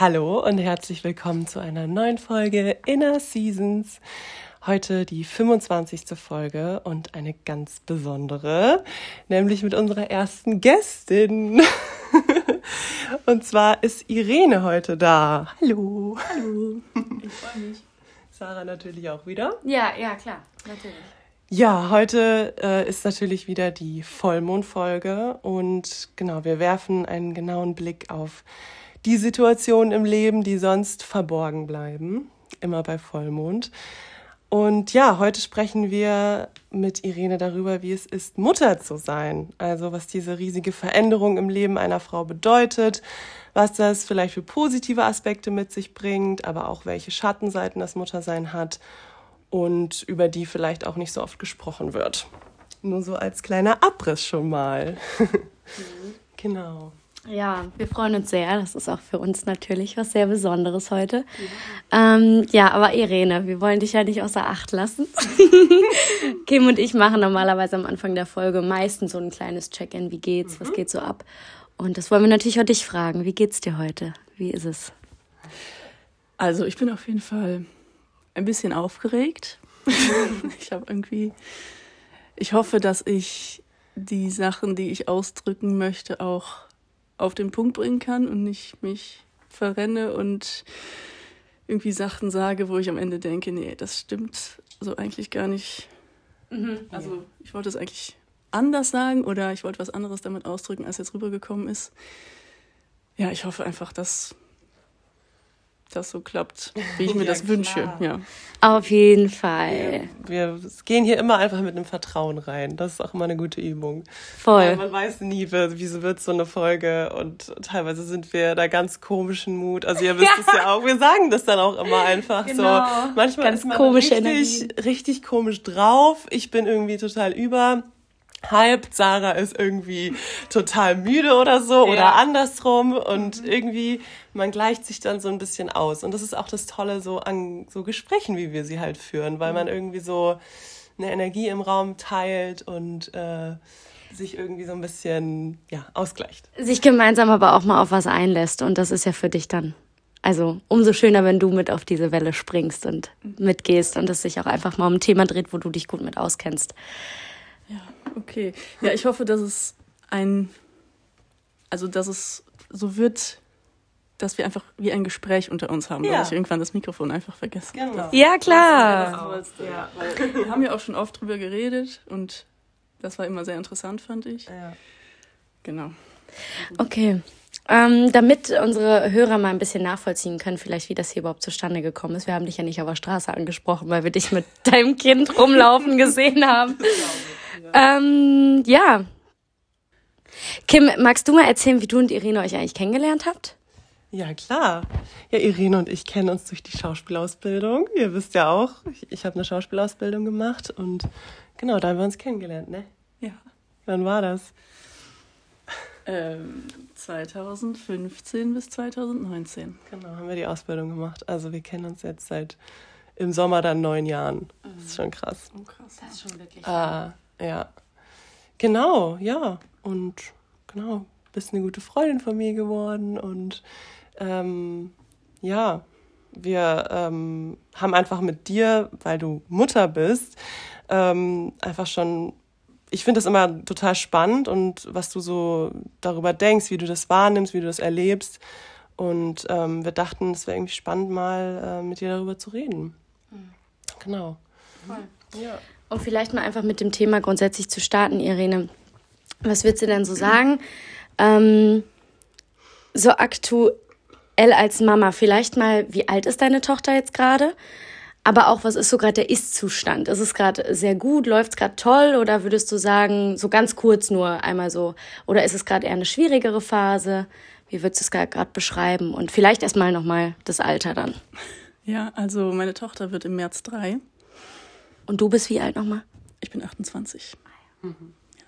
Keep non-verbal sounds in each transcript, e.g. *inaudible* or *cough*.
Hallo und herzlich willkommen zu einer neuen Folge Inner Seasons. Heute die 25. Folge und eine ganz besondere, nämlich mit unserer ersten Gästin. *laughs* und zwar ist Irene heute da. Hallo. Hallo. *laughs* Ich freue mich. Sarah natürlich auch wieder. Ja, ja, klar, natürlich. Ja, heute äh, ist natürlich wieder die Vollmondfolge und genau, wir werfen einen genauen Blick auf die Situationen im Leben, die sonst verborgen bleiben, immer bei Vollmond. Und ja, heute sprechen wir mit Irene darüber, wie es ist, Mutter zu sein. Also was diese riesige Veränderung im Leben einer Frau bedeutet, was das vielleicht für positive Aspekte mit sich bringt, aber auch welche Schattenseiten das Muttersein hat und über die vielleicht auch nicht so oft gesprochen wird. Nur so als kleiner Abriss schon mal. *laughs* Mhm. genau. Ja, wir freuen uns sehr. Das ist auch für uns natürlich was sehr Besonderes heute. Ja, ähm, ja aber Irene, wir wollen dich ja nicht außer Acht lassen. *laughs* Kim und ich machen normalerweise am Anfang der Folge meistens so ein kleines Check-in. Wie geht's? Mhm. Was geht so ab? Und das wollen wir natürlich auch dich fragen. Wie geht's dir heute? Wie ist es? Also, ich bin auf jeden Fall ein bisschen aufgeregt. *laughs* ich habe irgendwie, ich hoffe, dass ich die Sachen, die ich ausdrücken möchte, auch auf den Punkt bringen kann und nicht mich verrenne und irgendwie Sachen sage, wo ich am Ende denke, nee, das stimmt so eigentlich gar nicht. Mhm. Also ich wollte es eigentlich anders sagen oder ich wollte was anderes damit ausdrücken, als jetzt rübergekommen ist. Ja, ich hoffe einfach, dass das so klappt, wie ich *laughs* mir ja, das wünsche. Ja. Auf jeden Fall. Wir, wir, gehen hier immer einfach mit einem Vertrauen rein. Das ist auch immer eine gute Übung. Voll. Weil man weiß nie, wie wird so eine Folge und teilweise sind wir da ganz komischen Mut. Also ihr wisst ja. es ja auch. Wir sagen das dann auch immer einfach genau. so. Manchmal ganz ist man komische richtig, Energie. richtig komisch drauf. Ich bin irgendwie total über hyped, Sarah ist irgendwie total müde oder so ja. oder andersrum und mhm. irgendwie man gleicht sich dann so ein bisschen aus und das ist auch das Tolle so an so Gesprächen, wie wir sie halt führen, weil mhm. man irgendwie so eine Energie im Raum teilt und äh, sich irgendwie so ein bisschen ja ausgleicht. Sich gemeinsam aber auch mal auf was einlässt und das ist ja für dich dann also umso schöner, wenn du mit auf diese Welle springst und mhm. mitgehst und es sich auch einfach mal um ein Thema dreht, wo du dich gut mit auskennst. Ja, okay. Ja, ich hoffe, dass es ein, also dass es so wird, dass wir einfach wie ein Gespräch unter uns haben, ja. weil ich irgendwann das Mikrofon einfach vergesse. Genau. Ja, klar. Ja, wir haben ja auch schon oft drüber geredet und das war immer sehr interessant, fand ich. Ja. Genau. Okay. Ähm, damit unsere Hörer mal ein bisschen nachvollziehen können, vielleicht wie das hier überhaupt zustande gekommen ist. Wir haben dich ja nicht auf der Straße angesprochen, weil wir dich mit *laughs* deinem Kind rumlaufen gesehen haben. Ähm, ja. Kim, magst du mal erzählen, wie du und Irene euch eigentlich kennengelernt habt? Ja, klar. Ja, Irene und ich kennen uns durch die Schauspielausbildung. Ihr wisst ja auch, ich, ich habe eine Schauspielausbildung gemacht und genau, da haben wir uns kennengelernt, ne? Ja. Wann war das? Ähm, 2015 bis 2019. Genau, haben wir die Ausbildung gemacht. Also wir kennen uns jetzt seit im Sommer dann neun Jahren. Das ist schon krass. Oh, krass. Das ist schon wirklich. Ah, ja. Genau, ja. Und genau, bist eine gute Freundin von mir geworden. Und ähm, ja, wir ähm, haben einfach mit dir, weil du Mutter bist, ähm, einfach schon ich finde das immer total spannend und was du so darüber denkst, wie du das wahrnimmst, wie du das erlebst. Und ähm, wir dachten, es wäre irgendwie spannend, mal äh, mit dir darüber zu reden. Mhm. Genau. Voll. Ja. Um vielleicht mal einfach mit dem Thema grundsätzlich zu starten, Irene. Was würdest du denn so sagen? Ähm, so aktuell als Mama, vielleicht mal, wie alt ist deine Tochter jetzt gerade? Aber auch, was ist so gerade der Ist-Zustand? Ist es gerade sehr gut? Läuft es gerade toll? Oder würdest du sagen, so ganz kurz nur einmal so? Oder ist es gerade eher eine schwierigere Phase? Wie würdest du es gerade beschreiben? Und vielleicht erstmal nochmal das Alter dann. Ja, also meine Tochter wird im März drei. Und du bist wie alt nochmal? Ich bin 28. Mhm. Ja.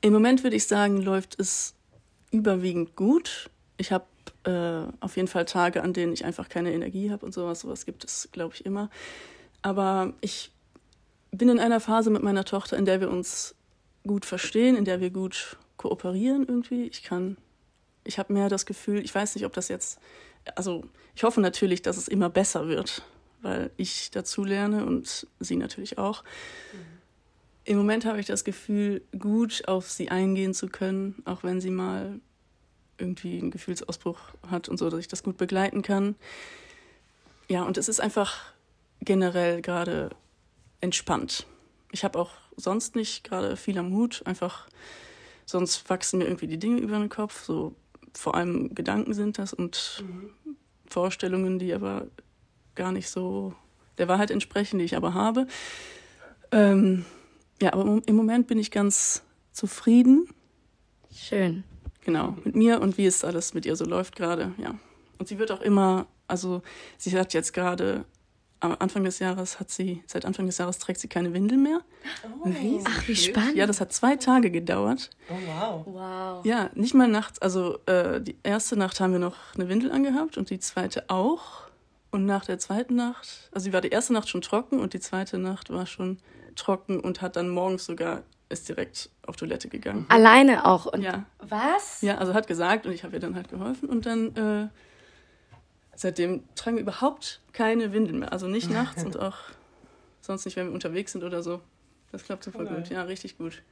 Im Moment würde ich sagen, läuft es überwiegend gut. Ich habe äh, auf jeden Fall Tage, an denen ich einfach keine Energie habe und sowas. Sowas gibt es, glaube ich, immer. Aber ich bin in einer Phase mit meiner Tochter, in der wir uns gut verstehen, in der wir gut kooperieren irgendwie. Ich kann, ich habe mehr das Gefühl, ich weiß nicht, ob das jetzt also ich hoffe natürlich, dass es immer besser wird, weil ich dazu lerne und sie natürlich auch. Mhm. Im Moment habe ich das Gefühl, gut auf sie eingehen zu können, auch wenn sie mal irgendwie einen Gefühlsausbruch hat und so, dass ich das gut begleiten kann. Ja, und es ist einfach generell gerade entspannt. Ich habe auch sonst nicht gerade viel am Hut, einfach sonst wachsen mir irgendwie die Dinge über den Kopf, so vor allem Gedanken sind das und mhm. Vorstellungen, die aber gar nicht so der Wahrheit entsprechen, die ich aber habe. Ähm, ja, aber im Moment bin ich ganz zufrieden. Schön. Genau, mit mir und wie es alles mit ihr so läuft gerade, ja. Und sie wird auch immer, also sie hat jetzt gerade am Anfang des Jahres hat sie, seit Anfang des Jahres trägt sie keine Windel mehr. Oh. Ach, wie spannend. Ja, das hat zwei Tage gedauert. Oh, wow. Wow. Ja, nicht mal nachts. Also äh, die erste Nacht haben wir noch eine Windel angehabt und die zweite auch. Und nach der zweiten Nacht, also sie war die erste Nacht schon trocken und die zweite Nacht war schon trocken und hat dann morgens sogar ist direkt auf Toilette gegangen. Alleine auch. Und ja. Was? Ja, also hat gesagt und ich habe ihr dann halt geholfen und dann äh, seitdem tragen wir überhaupt keine Windeln mehr. Also nicht *laughs* nachts und auch sonst nicht, wenn wir unterwegs sind oder so. Das klappt super okay. gut. Ja, richtig gut.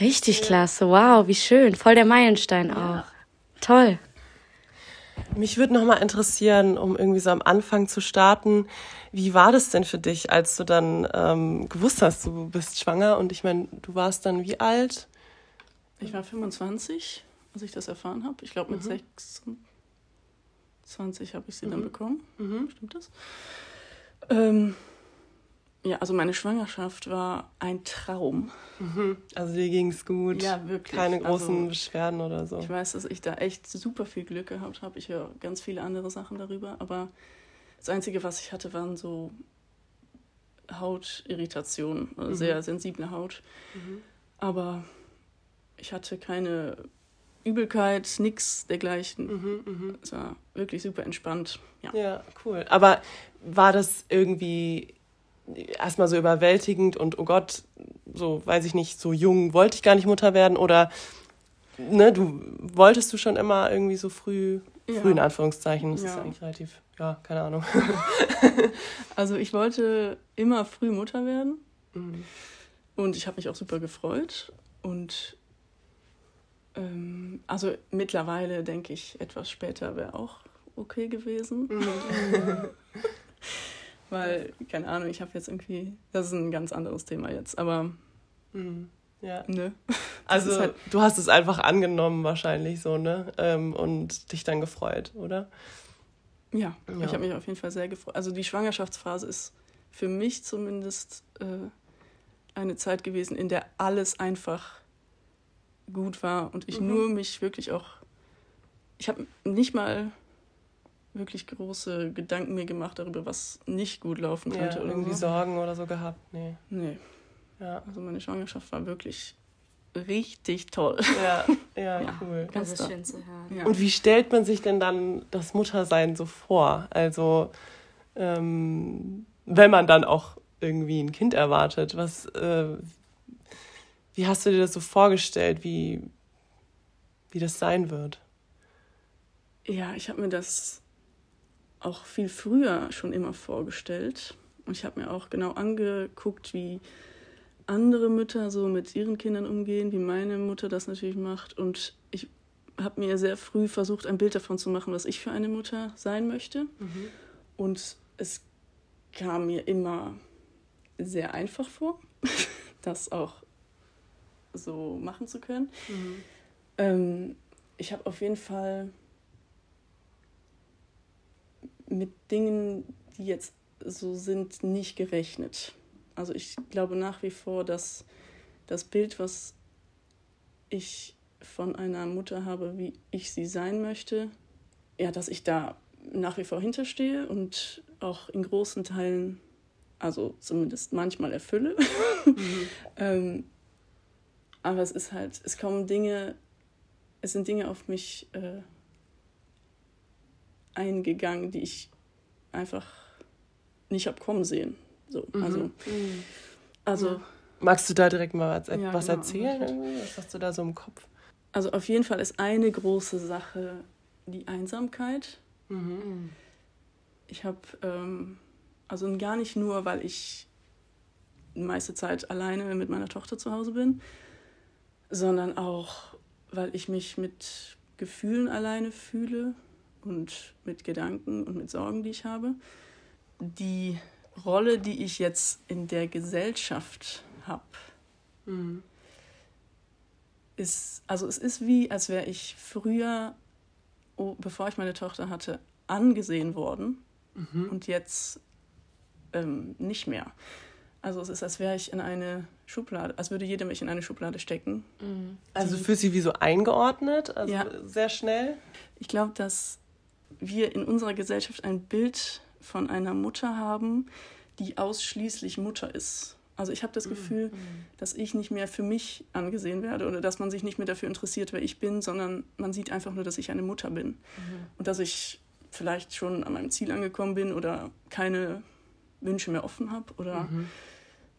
Richtig klasse. Wow, wie schön. Voll der Meilenstein ja. auch. Toll. Mich würde noch mal interessieren, um irgendwie so am Anfang zu starten, wie war das denn für dich, als du dann ähm, gewusst hast, du bist schwanger? Und ich meine, du warst dann wie alt? Ich war 25, als ich das erfahren habe. Ich glaube, mit mhm. 26 habe ich sie mhm. dann bekommen. Mhm. Stimmt das? Ähm, ja, also meine Schwangerschaft war ein Traum. Mhm. Also dir ging es gut. Ja, wirklich. Keine großen also, Beschwerden oder so. Ich weiß, dass ich da echt super viel Glück gehabt habe. Ich höre ganz viele andere Sachen darüber, aber das Einzige, was ich hatte, waren so Hautirritationen, also mhm. sehr sensible Haut. Mhm. Aber ich hatte keine Übelkeit, nichts dergleichen. Mhm, mh. Es war wirklich super entspannt. Ja. ja, cool. Aber war das irgendwie erstmal so überwältigend und oh Gott, so weiß ich nicht, so jung wollte ich gar nicht Mutter werden oder ne, du wolltest du schon immer irgendwie so früh, ja. früh in Anführungszeichen, das ja. ist eigentlich relativ, ja, keine Ahnung. *laughs* also ich wollte immer früh Mutter werden mhm. und ich habe mich auch super gefreut und ähm, also mittlerweile denke ich, etwas später wäre auch okay gewesen. Mhm. *laughs* Weil, keine Ahnung, ich habe jetzt irgendwie, das ist ein ganz anderes Thema jetzt, aber. Mhm. Ja. Ne? *laughs* Also, halt, du hast es einfach angenommen, wahrscheinlich so, ne? Ähm, und dich dann gefreut, oder? Ja, ja. ich habe mich auf jeden Fall sehr gefreut. Also, die Schwangerschaftsphase ist für mich zumindest äh, eine Zeit gewesen, in der alles einfach gut war und ich mhm. nur mich wirklich auch. Ich habe nicht mal wirklich große Gedanken mir gemacht darüber, was nicht gut laufen könnte. Ja, irgendwie so. Sorgen oder so gehabt. Nee. Nee. Ja. Also meine Schwangerschaft war wirklich richtig toll. Ja, *laughs* ja, ja cool. Das ist schön zu hören. Ja. Und wie stellt man sich denn dann das Muttersein so vor? Also, ähm, wenn man dann auch irgendwie ein Kind erwartet, was, äh, wie hast du dir das so vorgestellt, wie, wie das sein wird? Ja, ich habe mir das auch viel früher schon immer vorgestellt. Und ich habe mir auch genau angeguckt, wie andere Mütter so mit ihren Kindern umgehen, wie meine Mutter das natürlich macht. Und ich habe mir sehr früh versucht, ein Bild davon zu machen, was ich für eine Mutter sein möchte. Mhm. Und es kam mir immer sehr einfach vor, *laughs* das auch so machen zu können. Mhm. Ähm, ich habe auf jeden Fall mit Dingen, die jetzt so sind, nicht gerechnet. Also ich glaube nach wie vor, dass das Bild, was ich von einer Mutter habe, wie ich sie sein möchte, ja, dass ich da nach wie vor hinterstehe und auch in großen Teilen, also zumindest manchmal erfülle. Mhm. *laughs* ähm, aber es ist halt, es kommen Dinge, es sind Dinge auf mich äh, eingegangen, die ich einfach nicht habe kommen sehen. So, mhm. also, mhm. also Magst du da direkt mal was, ja, was genau. erzählen? Was hast du da so im Kopf? Also auf jeden Fall ist eine große Sache die Einsamkeit. Mhm. Ich habe, ähm, also gar nicht nur, weil ich die meiste Zeit alleine mit meiner Tochter zu Hause bin, sondern auch, weil ich mich mit Gefühlen alleine fühle und mit Gedanken und mit Sorgen, die ich habe. Die Rolle, die ich jetzt in der Gesellschaft habe, mhm. ist, also es ist wie, als wäre ich früher, oh, bevor ich meine Tochter hatte, angesehen worden mhm. und jetzt ähm, nicht mehr. Also es ist, als wäre ich in eine Schublade, als würde jeder mich in eine Schublade stecken. Mhm. Also fühlst du sie wie so eingeordnet, also ja. sehr schnell? Ich glaube, dass wir in unserer Gesellschaft ein Bild von einer Mutter haben, die ausschließlich Mutter ist. Also ich habe das mhm. Gefühl, mhm. dass ich nicht mehr für mich angesehen werde oder dass man sich nicht mehr dafür interessiert, wer ich bin, sondern man sieht einfach nur, dass ich eine Mutter bin mhm. und dass ich vielleicht schon an meinem Ziel angekommen bin oder keine Wünsche mehr offen habe oder mhm.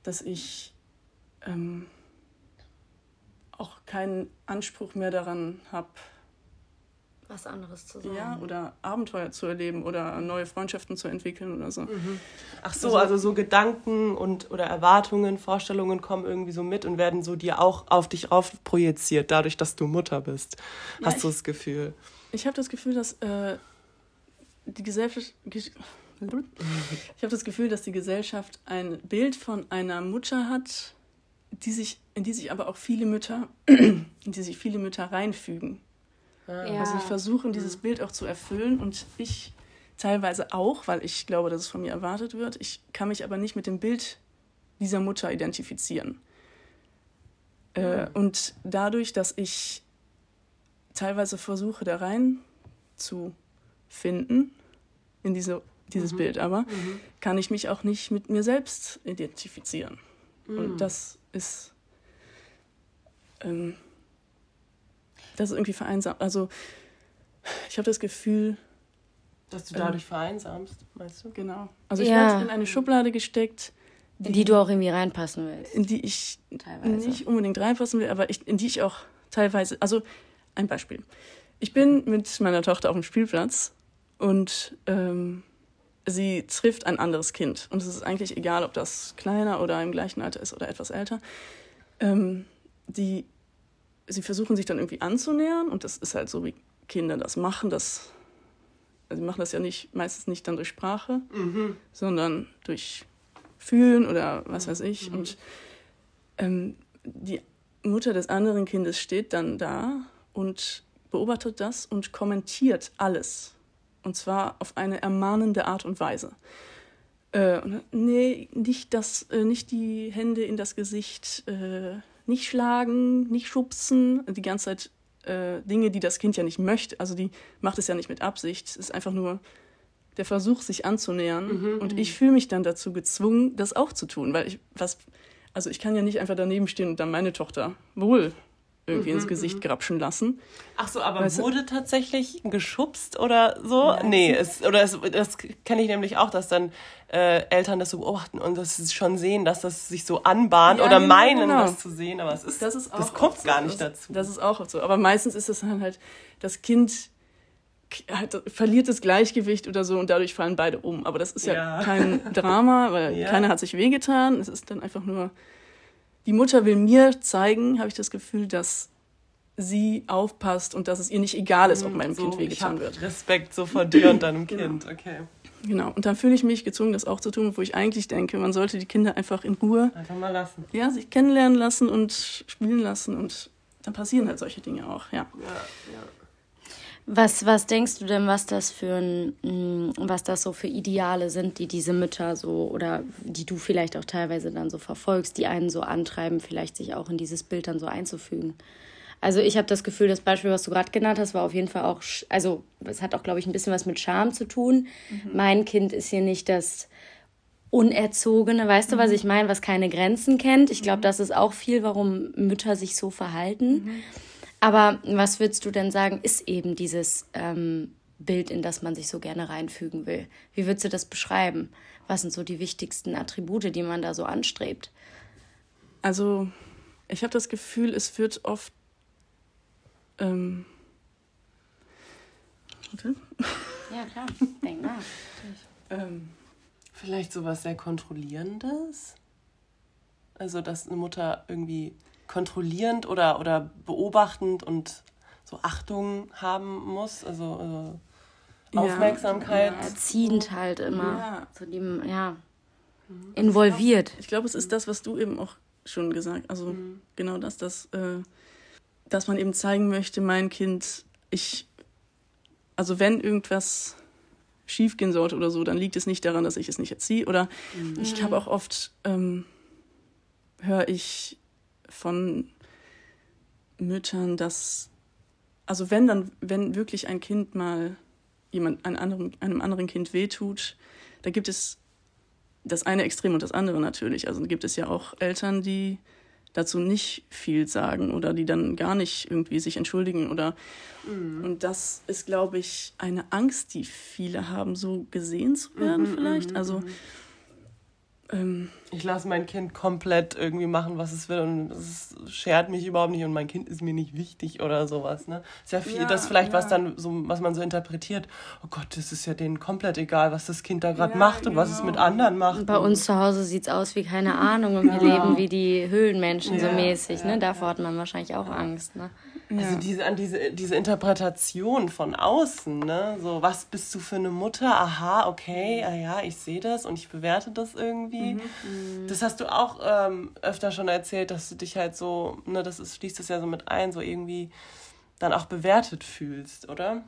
dass ich ähm, auch keinen Anspruch mehr daran habe, was anderes zu sagen. Ja, oder Abenteuer zu erleben oder neue Freundschaften zu entwickeln oder so. Mhm. Ach so, also, also, so Gedanken und oder Erwartungen, Vorstellungen kommen irgendwie so mit und werden so dir auch auf dich rauf projiziert, dadurch, dass du Mutter bist. Ja, Hast du das Gefühl? Ich habe das Gefühl, dass äh, die Gesellschaft. Ich habe das Gefühl, dass die Gesellschaft ein Bild von einer Mutter hat, die sich, in die sich aber auch viele Mütter, *clears throat* in die sich viele Mütter reinfügen. Ja. Also ich versuche dieses Bild auch zu erfüllen und ich teilweise auch, weil ich glaube, dass es von mir erwartet wird. Ich kann mich aber nicht mit dem Bild dieser Mutter identifizieren. Äh, und dadurch, dass ich teilweise versuche, da rein zu finden, in diese, dieses mhm. Bild aber, mhm. kann ich mich auch nicht mit mir selbst identifizieren. Mhm. Und das ist ähm, das ist irgendwie vereinsamt. Also ich habe das Gefühl. Dass du dadurch ähm, vereinsamst, meinst du? Genau. Also ich ja. werde in eine Schublade gesteckt. Die, in die du auch irgendwie reinpassen willst. In die ich teilweise. nicht unbedingt reinpassen will, aber ich, in die ich auch teilweise. Also ein Beispiel. Ich bin mit meiner Tochter auf dem Spielplatz und ähm, sie trifft ein anderes Kind. Und es ist eigentlich egal, ob das kleiner oder im gleichen Alter ist oder etwas älter. Ähm, die sie versuchen sich dann irgendwie anzunähern und das ist halt so, wie Kinder das machen. Das, also sie machen das ja nicht, meistens nicht dann durch Sprache, mhm. sondern durch Fühlen oder was weiß ich. Mhm. Und ähm, die Mutter des anderen Kindes steht dann da und beobachtet das und kommentiert alles. Und zwar auf eine ermahnende Art und Weise. Äh, und, nee, nicht, das, äh, nicht die Hände in das Gesicht. Äh, nicht schlagen, nicht schubsen, die ganze Zeit äh, Dinge, die das Kind ja nicht möchte. Also die macht es ja nicht mit Absicht. Es ist einfach nur der Versuch, sich anzunähern. Mhm, und mhm. ich fühle mich dann dazu gezwungen, das auch zu tun, weil ich was, also ich kann ja nicht einfach daneben stehen und dann meine Tochter wohl irgendwie mhm, ins Gesicht mhm. grapschen lassen. Ach so, aber weißt wurde tatsächlich geschubst oder so? Ja, nee, es, oder es, das kenne ich nämlich auch, dass dann äh, Eltern das so beobachten und das schon sehen, dass das sich so anbahnt ja, oder genau, meinen, genau. das zu sehen, aber es ist, das, ist das kommt gar nicht das, dazu. Das ist auch so. Aber meistens ist es dann halt, das Kind halt, verliert das Gleichgewicht oder so und dadurch fallen beide um. Aber das ist ja, ja kein Drama, weil *laughs* keiner hat sich wehgetan. Es ist dann einfach nur die Mutter will mir zeigen, habe ich das Gefühl, dass sie aufpasst und dass es ihr nicht egal ist, ob mhm, meinem so, Kind wehgetan wird. Respekt so vor dir und deinem *clears throat* genau. Kind, okay. Genau, und dann fühle ich mich gezwungen, das auch zu tun, wo ich eigentlich denke, man sollte die Kinder einfach in Ruhe einfach mal lassen. Ja, sich kennenlernen lassen und spielen lassen und dann passieren halt solche Dinge auch, ja. Ja, ja. Was, was denkst du denn, was das für ein, mm, was das so für Ideale sind, die diese Mütter so oder die du vielleicht auch teilweise dann so verfolgst, die einen so antreiben, vielleicht sich auch in dieses Bild dann so einzufügen? Also ich habe das Gefühl, das Beispiel, was du gerade genannt hast, war auf jeden Fall auch, also es hat auch, glaube ich, ein bisschen was mit Scham zu tun. Mhm. Mein Kind ist hier nicht das Unerzogene, weißt mhm. du, was mhm. ich meine, was keine Grenzen kennt. Ich glaube, mhm. das ist auch viel, warum Mütter sich so verhalten. Mhm. Aber was würdest du denn sagen, ist eben dieses ähm, Bild, in das man sich so gerne reinfügen will? Wie würdest du das beschreiben? Was sind so die wichtigsten Attribute, die man da so anstrebt? Also, ich habe das Gefühl, es wird oft. Ähm, warte. Ja, klar. Denk nach. ähm, Vielleicht sowas sehr Kontrollierendes? Also, dass eine Mutter irgendwie kontrollierend oder, oder beobachtend und so Achtung haben muss, also, also Aufmerksamkeit. Ja, erziehend halt immer. Ja. So die, ja. Involviert. Ich glaube, es ist das, was du eben auch schon gesagt Also mhm. genau das, dass, äh, dass man eben zeigen möchte, mein Kind, ich, also wenn irgendwas schiefgehen sollte oder so, dann liegt es nicht daran, dass ich es nicht erziehe. Oder mhm. ich habe auch oft, ähm, höre ich von Müttern, dass, also wenn dann, wenn wirklich ein Kind mal jemand, einem anderen, einem anderen Kind wehtut, da gibt es das eine Extrem und das andere natürlich. Also gibt es ja auch Eltern, die dazu nicht viel sagen oder die dann gar nicht irgendwie sich entschuldigen oder mhm. und das ist glaube ich eine Angst, die viele haben, so gesehen zu werden mhm, vielleicht. Mhm, also mhm. Ähm, ich lasse mein Kind komplett irgendwie machen, was es will und es schert mich überhaupt nicht und mein Kind ist mir nicht wichtig oder sowas. Ne? Ist ja viel, ja, das vielleicht ja. was dann so, was man so interpretiert. Oh Gott, das ist ja denen komplett egal, was das Kind da gerade ja, macht und genau. was es mit genau. anderen macht. Bei uns zu Hause sieht es aus wie keine *laughs* Ahnung und wir leben wie die Höhlenmenschen so mäßig. Ne? Davor hat man wahrscheinlich auch Angst. Ne? Also diese, an diese, diese Interpretation von außen, ne? So, was bist du für eine Mutter? Aha, okay, ah ja, ich sehe das und ich bewerte das irgendwie. Mhm. mhm. Das hast du auch ähm, öfter schon erzählt, dass du dich halt so, ne, das ist, schließt das ja so mit ein, so irgendwie dann auch bewertet fühlst, oder?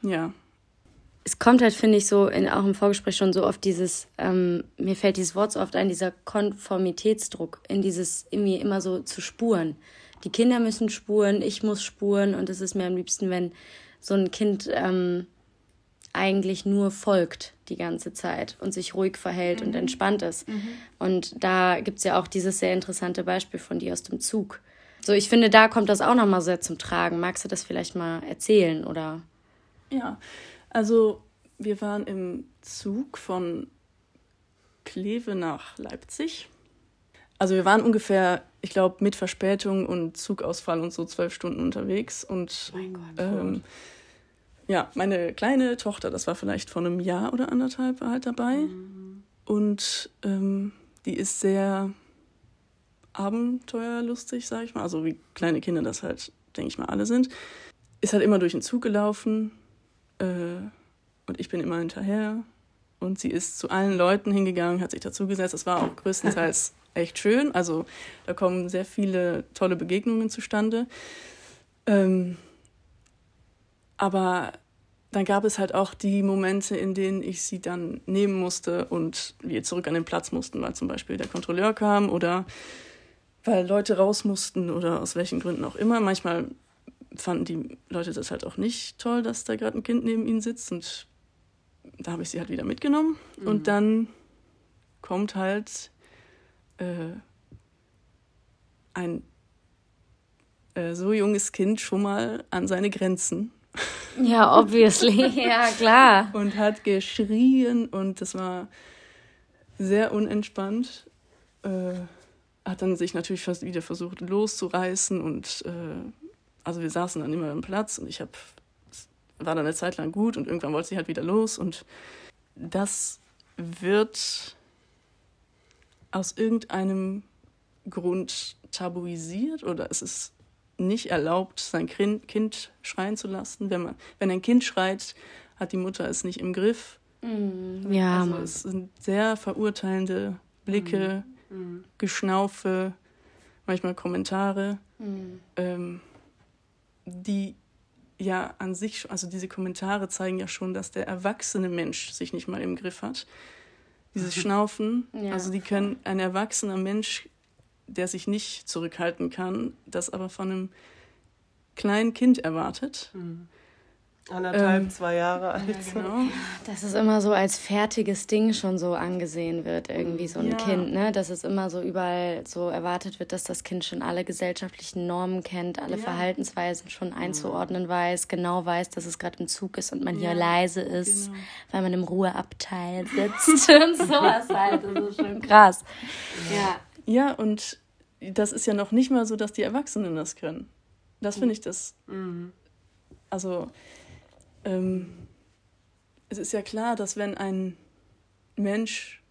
Ja. Es kommt halt, finde ich, so in, auch im Vorgespräch schon so oft dieses, ähm, mir fällt dieses Wort so oft ein, dieser Konformitätsdruck, in dieses irgendwie immer so zu spuren die Kinder müssen spuren, ich muss spuren und es ist mir am liebsten, wenn so ein Kind ähm, eigentlich nur folgt die ganze Zeit und sich ruhig verhält mhm. und entspannt ist. Mhm. Und da gibt es ja auch dieses sehr interessante Beispiel von dir aus dem Zug. So, ich finde, da kommt das auch nochmal sehr zum Tragen. Magst du das vielleicht mal erzählen oder? Ja, also wir waren im Zug von Kleve nach Leipzig also wir waren ungefähr, ich glaube, mit Verspätung und Zugausfall und so zwölf Stunden unterwegs. Und mein Gott, ähm, ja, meine kleine Tochter, das war vielleicht vor einem Jahr oder anderthalb, war halt dabei. Mhm. Und ähm, die ist sehr abenteuerlustig, sag ich mal. Also wie kleine Kinder das halt, denke ich mal, alle sind. Ist halt immer durch den Zug gelaufen. Äh, und ich bin immer hinterher. Und sie ist zu allen Leuten hingegangen, hat sich dazugesetzt. Das war auch größtenteils *laughs* echt schön. Also da kommen sehr viele tolle Begegnungen zustande. Ähm, aber dann gab es halt auch die Momente, in denen ich sie dann nehmen musste und wir zurück an den Platz mussten, weil zum Beispiel der Kontrolleur kam oder weil Leute raus mussten oder aus welchen Gründen auch immer. Manchmal fanden die Leute das halt auch nicht toll, dass da gerade ein Kind neben ihnen sitzt und da habe ich sie halt wieder mitgenommen. Mhm. Und dann kommt halt äh, ein äh, so junges Kind schon mal an seine Grenzen. *laughs* Ja, obviously, *laughs* ja klar. Und hat geschrien und das war sehr unentspannt. Äh, hat dann sich natürlich fast wieder versucht loszureißen und äh, also wir saßen dann immer am Platz und ich habe war dann eine Zeit lang gut und irgendwann wollte sie halt wieder los und das wird aus irgendeinem Grund tabuisiert oder es ist nicht erlaubt, sein Kind schreien zu lassen. Wenn, man, wenn ein Kind schreit, hat die Mutter es nicht im Griff. Mm, ja. Also es sind sehr verurteilende Blicke, mm. mm. Geschnaufe, manchmal Kommentare, mm. ähm, die ja an sich, also diese Kommentare zeigen ja schon, dass der erwachsene Mensch sich nicht mal im Griff hat dieses *laughs* Schnaufen. Ja. Also die können, ein erwachsener Mensch, der sich nicht zurückhalten kann, das aber von einem kleinen Kind erwartet. Mhm. Anderthalb, ähm, zwei Jahre alt. Ja, genau. *laughs* Dass es immer so als fertiges Ding schon so angesehen wird, irgendwie so ein ja. Kind, ne? Dass es immer so überall so erwartet wird, dass das Kind schon alle gesellschaftlichen Normen kennt, alle ja. Verhaltensweisen schon einzuordnen weiß, genau weiß, dass es gerade im Zug ist und man hier leise ist, genau. weil man im Ruheabteil *laughs* sitzt und sowas halt. Das ist schon *laughs* krass. Ja. Ja, und das ist ja noch nicht mal so, dass die Erwachsenen das können. Das finde ich das. Mhm. Also ähm, es ist ja klar, dass wenn ein Mensch,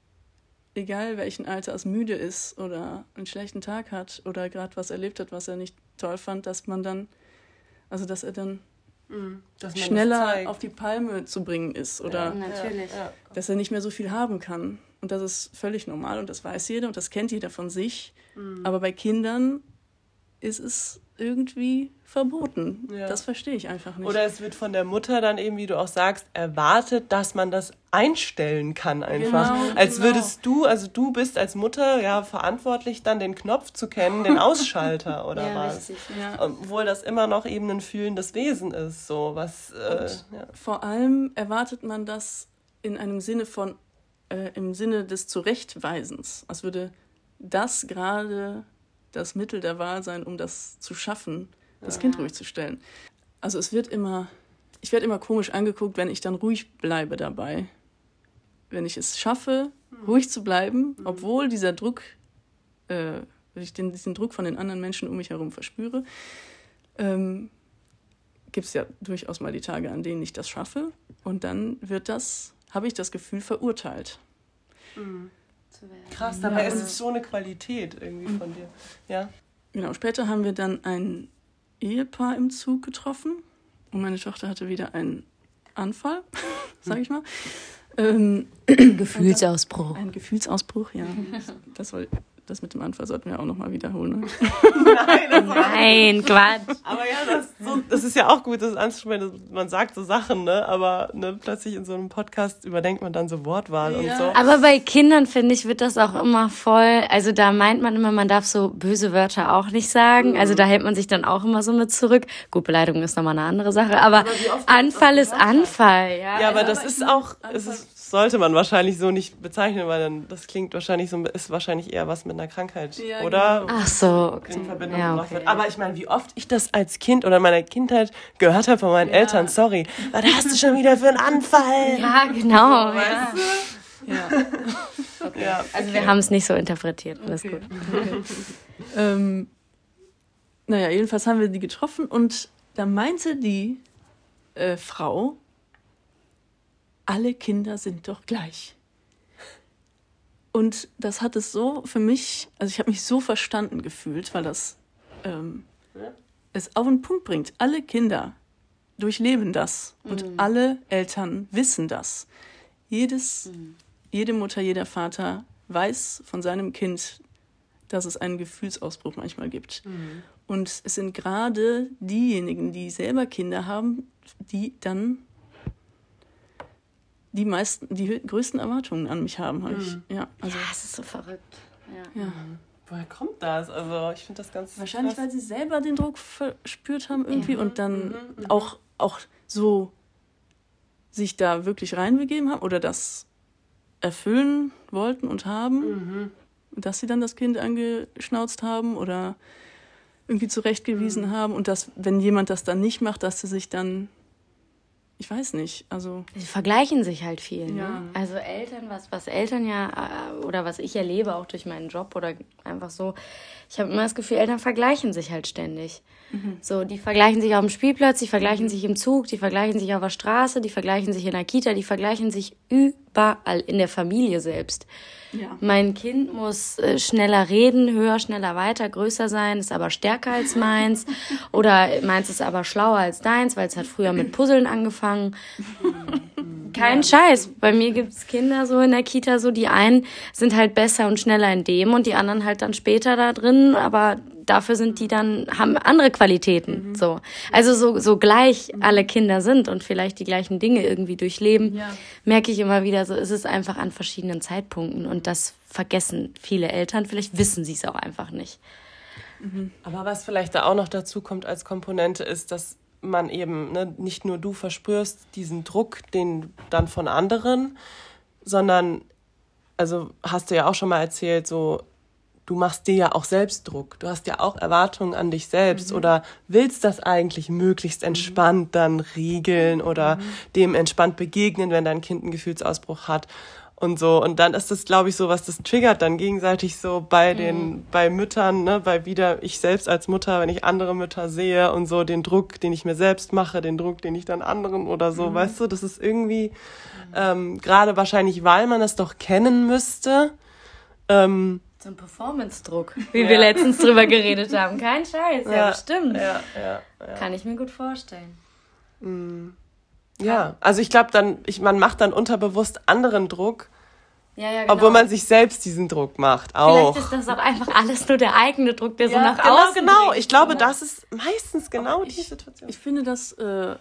egal welchen Alters, müde ist oder einen schlechten Tag hat oder gerade was erlebt hat, was er nicht toll fand, dass man dann, also dass er dann mhm, dass schneller auf die Palme zu bringen ist oder ja, dass er nicht mehr so viel haben kann. Und das ist völlig normal und das weiß jeder und das kennt jeder von sich. Mhm. Aber bei Kindern ist es irgendwie verboten. Ja. Das verstehe ich einfach nicht. Oder es wird von der Mutter dann eben, wie du auch sagst, erwartet, dass man das einstellen kann einfach. Genau, als genau. würdest du, also du bist als Mutter ja verantwortlich, dann den Knopf zu kennen, den *laughs* Ausschalter oder ja, was. Richtig, ja. Obwohl das immer noch eben ein fühlendes Wesen ist. So, was, äh, ja. Vor allem erwartet man das in einem Sinne von, äh, im Sinne des Zurechtweisens. Als würde das gerade das Mittel der Wahl sein, um das zu schaffen, das ja. Kind ruhig zu stellen. Also es wird immer, ich werde immer komisch angeguckt, wenn ich dann ruhig bleibe dabei. Wenn ich es schaffe, mhm. ruhig zu bleiben, mhm. obwohl dieser Druck, äh, ich den, diesen Druck von den anderen Menschen um mich herum verspüre, ähm, gibt es ja durchaus mal die Tage, an denen ich das schaffe. Und dann wird das, habe ich das Gefühl, verurteilt. Mhm zu werden. Krass, dabei ja, ist es so eine Qualität irgendwie mhm. von dir. Ja. Genau, später haben wir dann ein Ehepaar im Zug getroffen und meine Tochter hatte wieder einen Anfall, *laughs* sag ich mal. Ähm, Gefühlsausbruch. Ein Gefühlsausbruch, ja. *laughs* Das soll, das mit dem Anfall sollten wir auch nochmal wiederholen. Ne? *laughs* Nein, Nein, Quatsch. Aber ja, das, so, das ist ja auch gut, das anzusprechen. Man sagt so Sachen, ne? aber ne, plötzlich in so einem Podcast überdenkt man dann so Wortwahl ja. und so. Aber bei Kindern, finde ich, wird das auch immer voll. Also da meint man immer, man darf so böse Wörter auch nicht sagen. Mhm. Also da hält man sich dann auch immer so mit zurück. Gut, Beleidigung ist nochmal eine andere Sache, aber, aber Anfall ist Anfall. Ja, ja aber also, das ist auch, es ist sollte man wahrscheinlich so nicht bezeichnen, weil dann das klingt wahrscheinlich so ist wahrscheinlich eher was mit einer Krankheit, ja, oder? Genau. Ach so, okay. in Verbindung ja, okay. wird. Aber ich meine, wie oft ich das als Kind oder in meiner Kindheit gehört habe von meinen ja. Eltern, sorry, was hast du schon wieder für einen Anfall? Ja, genau. So, ja. Ja. Okay. ja. Also okay. wir haben es nicht so interpretiert. Alles okay. gut. *laughs* ähm, naja, jedenfalls haben wir die getroffen und da meinte die äh, Frau, alle Kinder sind doch gleich. Und das hat es so für mich, also ich habe mich so verstanden gefühlt, weil das ähm, es auf den Punkt bringt. Alle Kinder durchleben das und mhm. alle Eltern wissen das. Jedes, mhm. jede Mutter, jeder Vater weiß von seinem Kind, dass es einen Gefühlsausbruch manchmal gibt. Mhm. Und es sind gerade diejenigen, die selber Kinder haben, die dann die meisten, die größten Erwartungen an mich haben. Hab ich. Mhm. Ja, also, ja, es ist so verrückt. Ja. ja. Woher kommt das? Also ich finde das ganz. Wahrscheinlich, krass. weil sie selber den Druck verspürt haben irgendwie mhm. und dann mhm. mhm. auch, auch so sich da wirklich reinbegeben haben oder das erfüllen wollten und haben. Mhm. Dass sie dann das Kind angeschnauzt haben oder irgendwie zurechtgewiesen mhm. haben und dass, wenn jemand das dann nicht macht, dass sie sich dann ich weiß nicht, also. Sie vergleichen sich halt viel. Ne? Ja. Ne? Also Eltern, was, was Eltern ja, äh, oder was ich erlebe, auch durch meinen Job oder einfach so, ich habe immer das Gefühl, Eltern vergleichen sich halt ständig. Mhm. So, die vergleichen sich auf dem Spielplatz, die vergleichen mhm. sich im Zug, die vergleichen sich auf der Straße, die vergleichen sich in der Kita, die vergleichen sich überall in der Familie selbst. Ja. Mein Kind muss äh, schneller reden, höher, schneller, weiter, größer sein, ist aber stärker als meins. *laughs* Oder meins ist aber schlauer als deins, weil es hat früher mit Puzzeln angefangen. Kein ja. Scheiß. Bei mir gibt's Kinder so in der Kita, so die einen sind halt besser und schneller in dem und die anderen halt dann später da drin, aber dafür sind die dann, haben andere Qualitäten. Mhm. So. Also so, so gleich mhm. alle Kinder sind und vielleicht die gleichen Dinge irgendwie durchleben, ja. merke ich immer wieder, so ist es einfach an verschiedenen Zeitpunkten. Und das vergessen viele Eltern. Vielleicht wissen sie es auch einfach nicht. Mhm. Aber was vielleicht da auch noch dazu kommt als Komponente ist, dass man eben ne, nicht nur du verspürst diesen Druck, den dann von anderen, sondern, also hast du ja auch schon mal erzählt, so du machst dir ja auch selbst Druck. Du hast ja auch Erwartungen an dich selbst mhm. oder willst das eigentlich möglichst mhm. entspannt dann riegeln oder mhm. dem entspannt begegnen, wenn dein Kind einen Gefühlsausbruch hat. und so. Und dann ist das, glaube ich, so, was das triggert dann gegenseitig so bei den, mhm. bei Müttern, ne, bei wieder ich selbst als Mutter, wenn ich andere Mütter sehe und so den Druck, den ich mir selbst mache, den Druck, den ich dann anderen oder so, mhm. weißt du, das ist irgendwie, ähm, gerade wahrscheinlich, weil man das doch kennen müsste, ähm, so ein Performance-Druck, wie ja. wir letztens drüber *laughs* geredet haben. Kein Scheiß, ja, ja bestimmt. Ja, ja, Kann ich mir gut vorstellen. Mhm. Ja, also ich glaube dann, ich, man macht dann unterbewusst anderen Druck, ja, ja, genau. Obwohl man sich selbst diesen Druck macht. Auch. Vielleicht ist das auch einfach alles nur der eigene Druck, der ja, so nach genau, außen Genau, genau. Ich glaube, das ist meistens genau ich, die Situation. Ich finde, das, äh,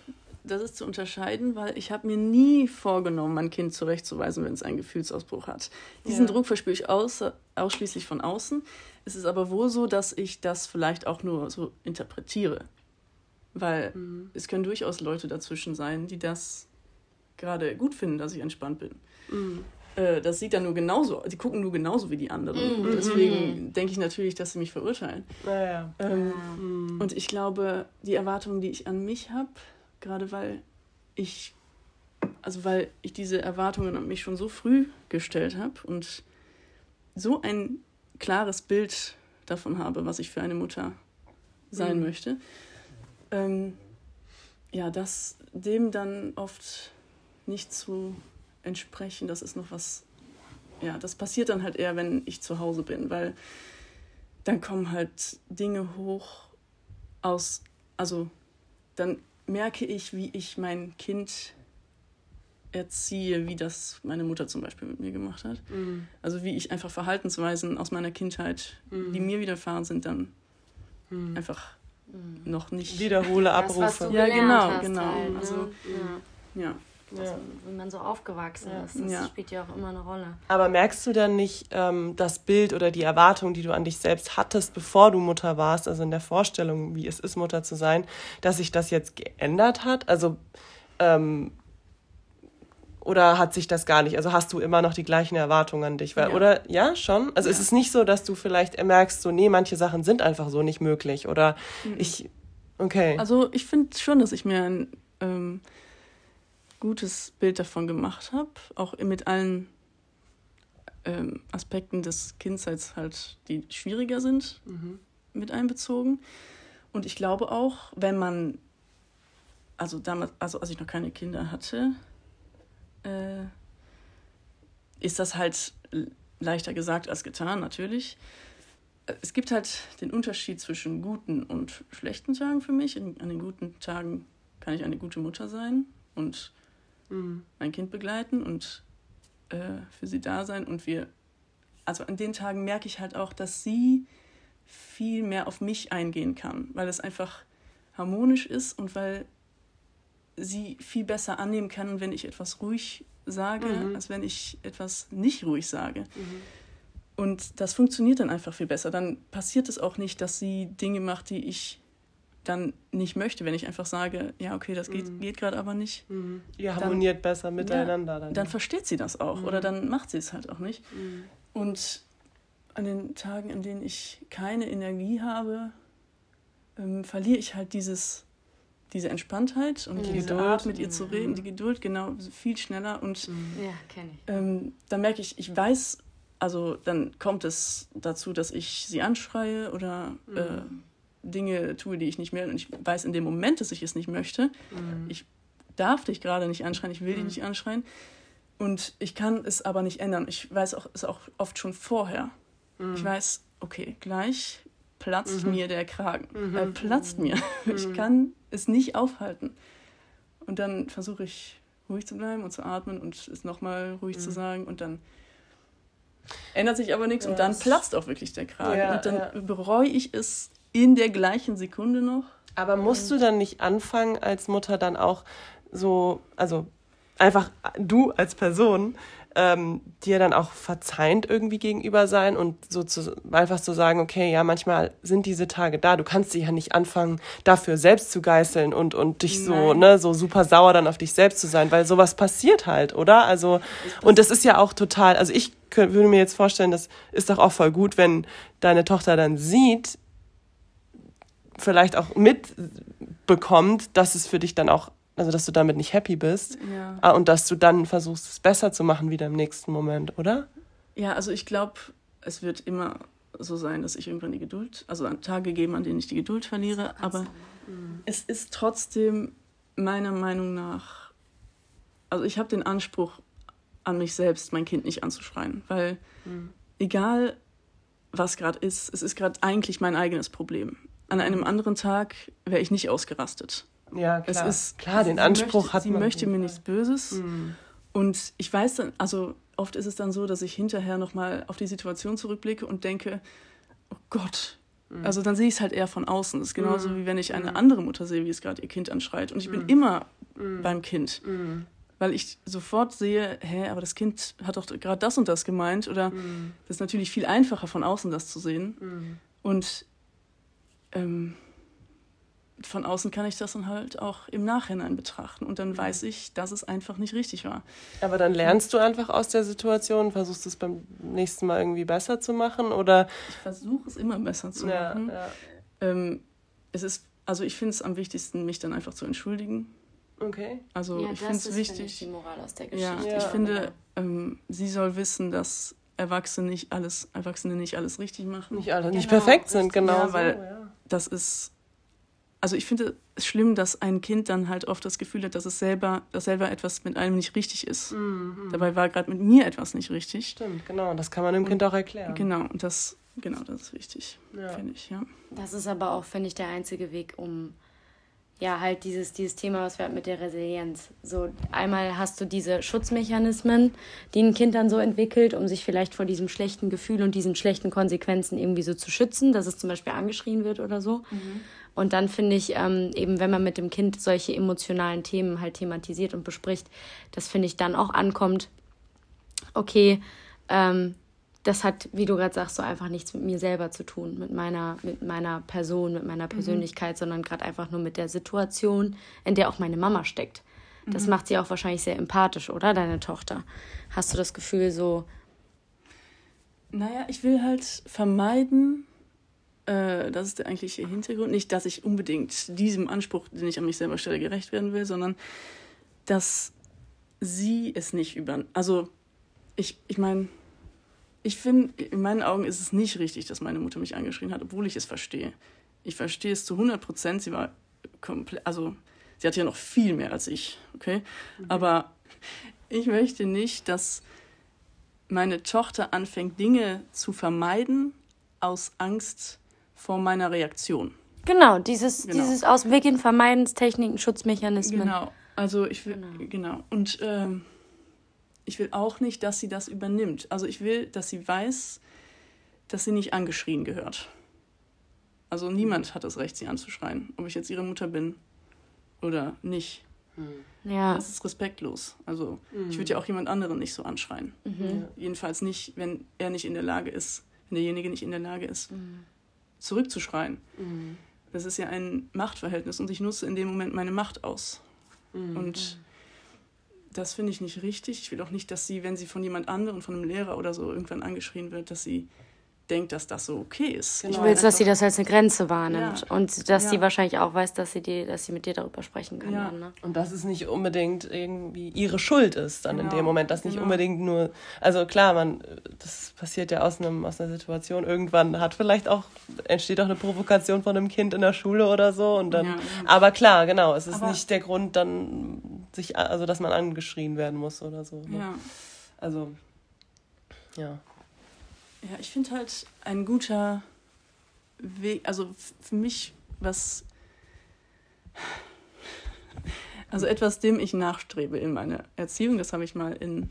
das ist zu unterscheiden, weil ich habe mir nie vorgenommen, mein Kind zurechtzuweisen, wenn es einen Gefühlsausbruch hat. Diesen ja. Druck verspüre ich aus, ausschließlich von außen. Es ist aber wohl so, dass ich das vielleicht auch nur so interpretiere. Weil mhm. es können durchaus Leute dazwischen sein, die das gerade gut finden, dass ich entspannt bin. Mhm. Äh, das sieht dann nur genauso, die gucken nur genauso wie die anderen. Mhm. Und deswegen mhm. denke ich natürlich, dass sie mich verurteilen. Ja, ähm, mhm. Und ich glaube, die Erwartungen, die ich an mich habe, gerade weil ich, also weil ich diese Erwartungen an mich schon so früh gestellt habe und so ein klares Bild davon habe, was ich für eine Mutter sein mhm. möchte, ähm, ja, dass dem dann oft nicht zu entsprechen, das ist noch was, ja, das passiert dann halt eher, wenn ich zu Hause bin, weil dann kommen halt Dinge hoch aus, also dann merke ich, wie ich mein Kind erziehe, wie das meine Mutter zum Beispiel mit mir gemacht hat. Mhm. Also wie ich einfach Verhaltensweisen aus meiner Kindheit, mhm. die mir widerfahren sind, dann mhm. einfach noch nicht wiederhole, abrufe. ja, genau, genau. Halt, ne? Also ja. ja. Also, wie man so aufgewachsen ist. Das ja. spielt ja auch immer eine Rolle. Aber merkst du dann nicht ähm, das Bild oder die Erwartung, die du an dich selbst hattest, bevor du Mutter warst, also in der Vorstellung, wie es ist, Mutter zu sein, dass sich das jetzt geändert hat? Also ähm, oder hat sich das gar nicht? Also hast du immer noch die gleichen Erwartungen an dich? Weil, ja. Oder ja, schon? Also ja. ist es nicht so, dass du vielleicht merkst, so, nee, manche Sachen sind einfach so nicht möglich? Oder mhm. ich, okay. Also ich finde schon, dass ich mir ein ähm, gutes Bild davon gemacht habe, auch mit allen ähm, Aspekten des Kindseits halt, die schwieriger sind, mhm. mit einbezogen. Und ich glaube auch, wenn man, also damals, also als ich noch keine Kinder hatte, äh, ist das halt leichter gesagt als getan, natürlich. Es gibt halt den Unterschied zwischen guten und schlechten Tagen für mich. an den guten Tagen kann ich eine gute Mutter sein und mhm. mein Kind begleiten und äh, für sie da sein. Und wir, also an den Tagen merke ich halt auch, dass sie viel mehr auf mich eingehen kann, weil es einfach harmonisch ist und weil sie viel besser annehmen kann, wenn ich etwas ruhig sage, mhm. als wenn ich etwas nicht ruhig sage. Mhm. Und das funktioniert dann einfach viel besser. Dann passiert es auch nicht, dass sie Dinge macht, die ich dann nicht möchte, wenn ich einfach sage, ja, okay, das geht, mhm. geht gerade aber nicht. Mhm. Ihr harmoniert dann, besser miteinander. Ja, dann, dann versteht sie das auch oder mhm. dann macht sie es halt auch nicht. Mhm. Und an den Tagen, an denen ich keine Energie habe, ähm, verliere ich halt dieses diese Entspanntheit und die diese Geduld. Art, mit ihr zu reden, mhm. die Geduld, genau, viel schneller. Und mhm. ja, kenne ich. Ähm, dann merke ich, ich weiß, also dann kommt es dazu, dass ich sie anschreie oder mhm. äh, Dinge tue, die ich nicht mehr. Und ich weiß in dem Moment, dass ich es nicht möchte. Mhm. Ich darf dich gerade nicht anschreien, ich will dich mhm. nicht anschreien. Und ich kann es aber nicht ändern. Ich weiß auch, es auch oft schon vorher. Ich mhm. weiß, okay, gleich platzt mir der Kragen. Er platzt mir. *laughs* Ich kann es nicht aufhalten. Und dann versuche ich ruhig zu bleiben und zu atmen und es nochmal ruhig mhm. zu sagen und dann ändert sich aber nichts ja, und dann platzt auch wirklich der Kragen ja, und dann ja. bereue ich es in der gleichen Sekunde noch. Aber musst du dann nicht anfangen als Mutter dann auch so, also einfach du als Person ähm, dir dann auch verzeihend irgendwie gegenüber sein und so zu, einfach zu sagen, okay, ja, manchmal sind diese Tage da. Du kannst dich ja nicht anfangen, dafür selbst zu geißeln und, und dich Nein. so, ne, so super sauer dann auf dich selbst zu sein, weil sowas passiert halt, oder? Also, und das ist ja auch total, also ich könnte, würde mir jetzt vorstellen, das ist doch auch voll gut, wenn deine Tochter dann sieht, vielleicht auch mitbekommt, dass es für dich dann auch also dass du damit nicht happy bist. Ja. Ah, und dass du dann versuchst, es besser zu machen wieder im nächsten Moment, oder? Ja, also ich glaube, es wird immer so sein, dass ich irgendwann die Geduld, also an Tage geben, an denen ich die Geduld verliere. Aber es ist trotzdem meiner Meinung nach, also ich habe den Anspruch an mich selbst, mein Kind nicht anzuschreien, weil egal was gerade ist, es ist gerade eigentlich mein eigenes Problem. An einem anderen Tag wäre ich nicht ausgerastet. Ja, klar. Es ist klar, den sie Anspruch möchte, hat sie man. möchte mir nichts Böses. Mhm. Und ich weiß dann, also oft ist es dann so, dass ich hinterher nochmal auf die Situation zurückblicke und denke, oh Gott. Mhm. Also dann sehe ich es halt eher von außen. Das ist genauso wie wenn ich eine andere Mutter sehe, wie es gerade ihr Kind anschreit. Und ich Mhm. bin immer beim Kind. Weil ich sofort sehe, hä, aber das Kind hat doch gerade das und das gemeint. Oder Mhm. das ist natürlich viel einfacher von außen das zu sehen. Und ähm, von außen kann ich das dann halt auch im Nachhinein betrachten. Und dann weiß ich, dass es einfach nicht richtig war. Aber dann lernst du einfach aus der Situation, versuchst es beim nächsten Mal irgendwie besser zu machen, oder? Ich versuche es immer besser zu Ja, machen. ja. Ähm, es ist, also ich finde es am wichtigsten, mich dann einfach zu entschuldigen. Okay. Also ja, ich finde es wichtig. finde ich, die Moral aus der Geschichte. Ja, Ja. ich finde, ähm, sie soll wissen, dass Erwachsene nicht alles, Erwachsene nicht alles richtig machen. Nicht alle nicht Genau, perfekt sind, genau. Ja, so, weil- ja. Das ist, also ich finde es schlimm, dass ein Kind dann halt oft das Gefühl hat, dass es selber, dass selber etwas mit einem nicht richtig ist. Mhm. Dabei war gerade mit mir etwas nicht richtig. Stimmt, genau. Das kann man dem Kind auch erklären. Genau, und das, genau, das ist wichtig, Ja. finde ich, ja. Das ist aber auch, finde ich, der einzige Weg, um ja halt dieses, dieses Thema, was wir hatten mit der Resilienz. So, einmal hast du diese Schutzmechanismen, die ein Kind dann so entwickelt, um sich vielleicht vor diesem schlechten Gefühl und diesen schlechten Konsequenzen irgendwie so zu schützen, dass es zum Beispiel angeschrien wird oder so. Und dann finde ich, ähm, eben wenn man mit dem Kind solche emotionalen Themen halt thematisiert und bespricht, das finde ich dann auch ankommt, okay, ähm, das hat, wie du gerade sagst, so einfach nichts mit mir selber zu tun, mit meiner, mit meiner Person, mit meiner Persönlichkeit, sondern gerade einfach nur mit der Situation, in der auch meine Mama steckt. Das macht sie auch wahrscheinlich sehr empathisch, oder, deine Tochter? Hast du das Gefühl so, Naja, ich will halt vermeiden, äh, das ist der eigentliche Hintergrund, nicht, dass ich unbedingt diesem Anspruch, den ich an mich selber stelle, gerecht werden will, sondern dass sie es nicht über. Also, ich, ich meine, ich finde, in meinen Augen ist es nicht richtig, dass meine Mutter mich angeschrien hat, obwohl ich es verstehe. Ich verstehe es zu 100 Prozent. Sie war komplett, also, sie hatte ja noch viel mehr als ich, okay? Aber ich möchte nicht, dass meine Tochter anfängt, Dinge zu vermeiden aus Angst vor meiner Reaktion. genau, dieses, Genau. dieses Aus dem Weg gehen, Vermeidenstechniken, Schutzmechanismen. Genau. Also ich will, Genau. genau. Und ähm, ich will auch nicht, dass sie das übernimmt. Also ich will, dass sie weiß, dass sie nicht angeschrien gehört. Also niemand hat das Recht, sie anzuschreien. Ob ich jetzt ihre Mutter bin oder nicht. Ja, Das ist respektlos. Also ich würde ja auch jemand anderen nicht so anschreien. Mhm. Jedenfalls nicht, wenn er nicht in der Lage ist, wenn derjenige nicht in der Lage ist, Mhm. zurückzuschreien. Das ist ja ein Machtverhältnis und ich nutze in dem Moment meine Macht aus. Und das finde ich nicht richtig. Ich will auch nicht, dass sie, wenn sie von jemand anderem, von einem Lehrer oder so irgendwann angeschrien wird, dass sie denkt, dass das so okay ist. Genau. Du will dass sie das als eine Grenze wahrnimmt. Ja. Und dass sie Ja. wahrscheinlich auch weiß, dass sie, die, dass sie mit dir darüber sprechen kann. Ja. Dann, ne? Und dass es nicht unbedingt irgendwie ihre Schuld ist dann in Genau, dem Moment, dass nicht genau. unbedingt nur, also klar, man, das passiert ja aus einem aus einer Situation. Irgendwann hat vielleicht auch entsteht auch eine Provokation von einem Kind in der Schule oder so und dann, aber klar, genau, es ist Aber- nicht der Grund dann sich, also dass man angeschrien werden muss oder so. Ne? Ja. Also ja. Ja, ich finde halt ein guter Weg, also für mich was, also etwas, dem ich nachstrebe in meiner Erziehung, das habe ich mal in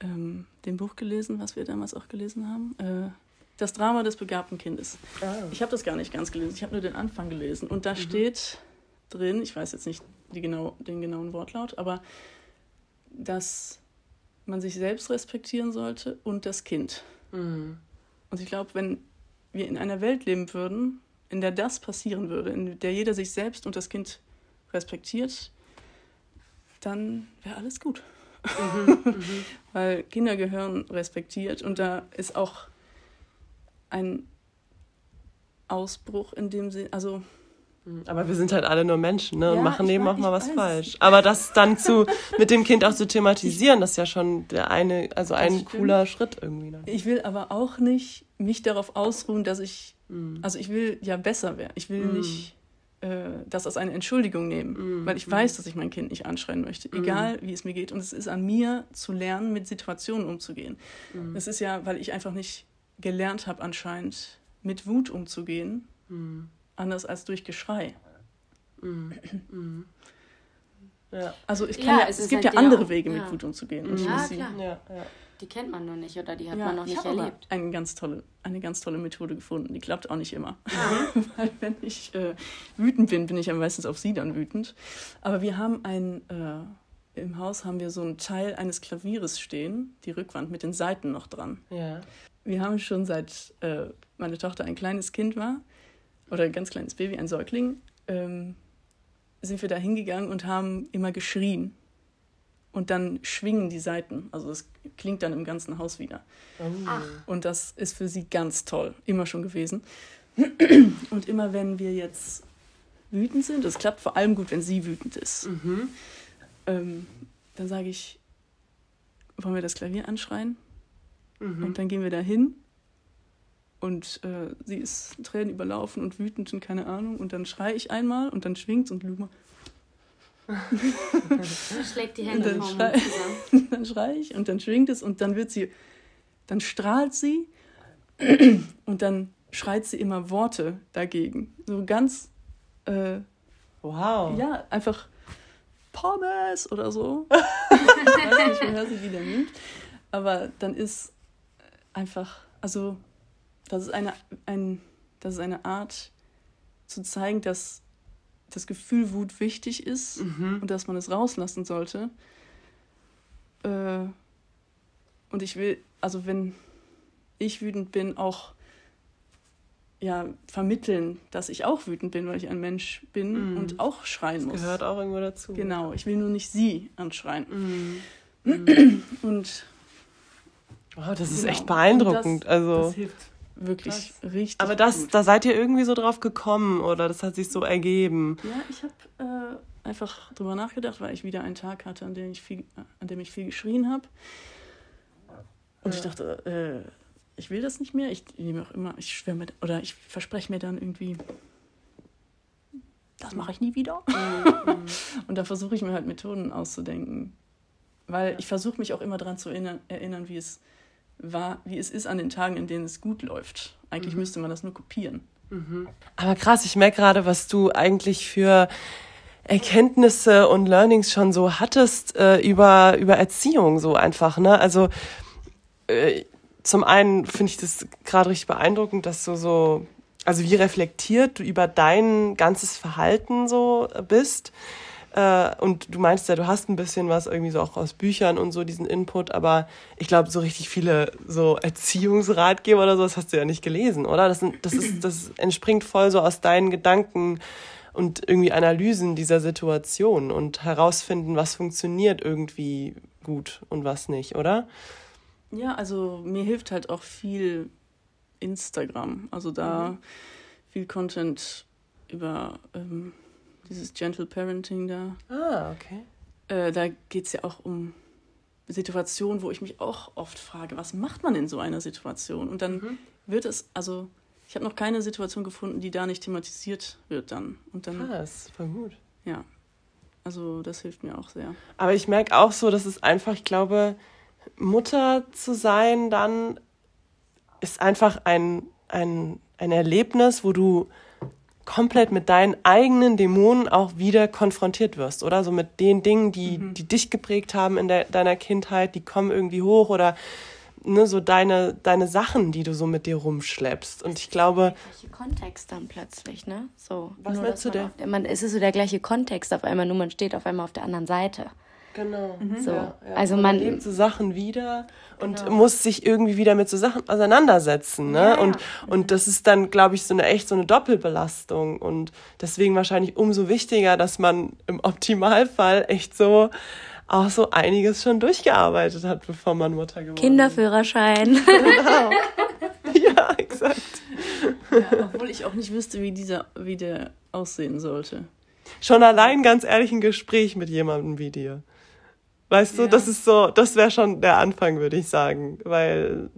ähm, dem Buch gelesen, was wir damals auch gelesen haben, äh, das Drama des begabten Kindes. Ich habe das gar nicht ganz gelesen, ich habe nur den Anfang gelesen und da steht drin, ich weiß jetzt nicht die genau, den genauen Wortlaut, aber dass man sich selbst respektieren sollte und das Kind. Mhm. Und ich glaube, wenn wir in einer Welt leben würden, in der das passieren würde, in der jeder sich selbst und das Kind respektiert, dann wäre alles gut. *laughs* Weil Kinder gehören respektiert und da ist auch ein Ausbruch in dem Sinn, also aber wir sind halt alle nur Menschen, ne? Und ja, machen eben auch mal was falsch. Aber das dann zu mit dem Kind auch zu thematisieren, das ist ja schon der eine, also ein cooler Schritt irgendwie. Ne? Ich will aber auch nicht mich darauf ausruhen, dass ich, mm. also ich will ja besser werden. Ich will mm. nicht äh, das als eine Entschuldigung nehmen, mm. weil ich weiß, dass ich mein Kind nicht anschreien möchte, egal wie es mir geht. Und es ist an mir zu lernen, mit Situationen umzugehen. Es ist ja, weil ich einfach nicht gelernt habe anscheinend, mit Wut umzugehen anders als durch Geschrei. Mm. Mm. Ja. Also ich kann ja, ja es, es gibt halt ja andere auch, Wege, mit Wut umzugehen. Mhm. Ja, klar. Ja, die kennt man nur nicht oder die hat man noch nicht erlebt. Eine ganz, tolle, eine ganz tolle Methode gefunden. Die klappt auch nicht immer. *laughs* Weil wenn ich äh, wütend bin, bin ich ja meistens auf sie dann wütend. Aber wir haben ein, äh, im Haus haben wir so einen Teil eines Klavieres stehen, die Rückwand mit den Seiten noch dran. Ja. Wir haben schon seit äh, meine Tochter ein kleines Kind war, oder ein ganz kleines Baby, ein Säugling, ähm, sind wir da hingegangen und haben immer geschrien. Und dann schwingen die Seiten. Also es klingt dann im ganzen Haus wieder. Oh. Und das ist für sie ganz toll. Immer schon gewesen. Und immer wenn wir jetzt wütend sind, das klappt vor allem gut, wenn sie wütend ist, mhm. ähm, dann sage ich, wollen wir das Klavier anschreien? Mhm. Und dann gehen wir da hin und äh, sie ist Tränen überlaufen und wütend und keine Ahnung. Und dann schrei ich einmal und dann schwingt und Luma. *laughs* Schlägt die Hände *laughs* und dann schrei, dann schrei ich und dann schwingt es und dann wird sie, dann strahlt sie *clears throat* und dann schreit sie immer Worte dagegen. So ganz, äh, wow. Ja, einfach Pommes oder so. *laughs* ich weiß nicht, woher sie wieder nimmt. Aber dann ist einfach, also das ist eine, ein, das ist eine Art zu zeigen, dass das Gefühl Wut wichtig ist mhm. und dass man es rauslassen sollte. Äh, und ich will, also wenn ich wütend bin, auch ja, vermitteln, dass ich auch wütend bin, weil ich ein Mensch bin mhm. und auch schreien das muss. Gehört auch irgendwo dazu. Genau, ich will nur nicht sie anschreien. Mhm. *clears throat* Und oh, das ist genau. echt beeindruckend. Das, also das hilft wirklich Krass. richtig. Aber das, gut. da seid ihr irgendwie so drauf gekommen oder das hat sich so ergeben? Ja, ich habe äh, einfach drüber nachgedacht, weil ich wieder einen Tag hatte, an dem ich viel, an dem ich viel geschrien habe. Und ja. ich dachte, äh, ich will das nicht mehr. Ich nehme auch immer, ich schwöre mir, oder ich verspreche mir dann irgendwie, das mache ich nie wieder. Mhm. *laughs* Und da versuche ich mir halt Methoden auszudenken. Weil ja. ich versuche mich auch immer daran zu erinnern, erinnern wie es war, wie es ist an den Tagen, in denen es gut läuft. Eigentlich mhm. müsste man das nur kopieren. Mhm. Aber krass, ich merke gerade, was du eigentlich für Erkenntnisse und Learnings schon so hattest äh, über, über Erziehung, so einfach, ne? Also äh, zum einen finde ich das gerade richtig beeindruckend, dass du so, also wie reflektiert du über dein ganzes Verhalten so bist. Äh, und du meinst ja, du hast ein bisschen was irgendwie so auch aus Büchern und so diesen Input, aber ich glaube, so richtig viele so Erziehungsratgeber oder so, das hast du ja nicht gelesen, oder? Das, sind, das, ist, *clears throat* das entspringt voll so aus deinen Gedanken und irgendwie Analysen dieser Situation und herausfinden, was funktioniert irgendwie gut und was nicht, oder? Ja, also mir hilft halt auch viel Instagram. Also da mhm. viel Content über ähm, dieses Gentle Parenting da. Ah, okay. Äh, da geht es ja auch um Situationen, wo ich mich auch oft frage, was macht man in so einer Situation? Und dann mhm. wird es, also ich habe noch keine Situation gefunden, die da nicht thematisiert wird dann. Und dann. Ah, das ist voll gut. Ja. Also das hilft mir auch sehr. Aber ich merke auch so, dass es einfach, ich glaube, Mutter zu sein dann ist einfach ein, ein, ein Erlebnis, wo du komplett mit deinen eigenen Dämonen auch wieder konfrontiert wirst, oder? So mit den Dingen, die, mhm. die dich geprägt haben in der, deiner Kindheit, die kommen irgendwie hoch oder ne, so deine, deine Sachen, die du so mit dir rumschleppst. Und ich glaube. Der gleiche Kontext dann plötzlich, ne? So. Was meinst du denn? Man, es ist so der gleiche Kontext auf einmal, nur man steht auf einmal auf der anderen Seite. Genau. Mhm. So. Ja, ja. Also man, man lebt so Sachen wieder und genau. muss sich irgendwie wieder mit so Sachen auseinandersetzen. Ne? Ja, und, und das ist dann, glaube ich, so eine echt so eine Doppelbelastung. Und deswegen wahrscheinlich umso wichtiger, dass man im Optimalfall echt so auch so einiges schon durchgearbeitet hat, bevor man Mutter geworden ist. Kinderführerschein. Genau. *laughs* ja, exakt. Ja, obwohl ich auch nicht wüsste, wie dieser, wie der aussehen sollte. Schon allein ganz ehrlich ein Gespräch mit jemandem wie dir. Weißt ja. du, das ist so, das wäre schon der Anfang, würde ich sagen. Weil,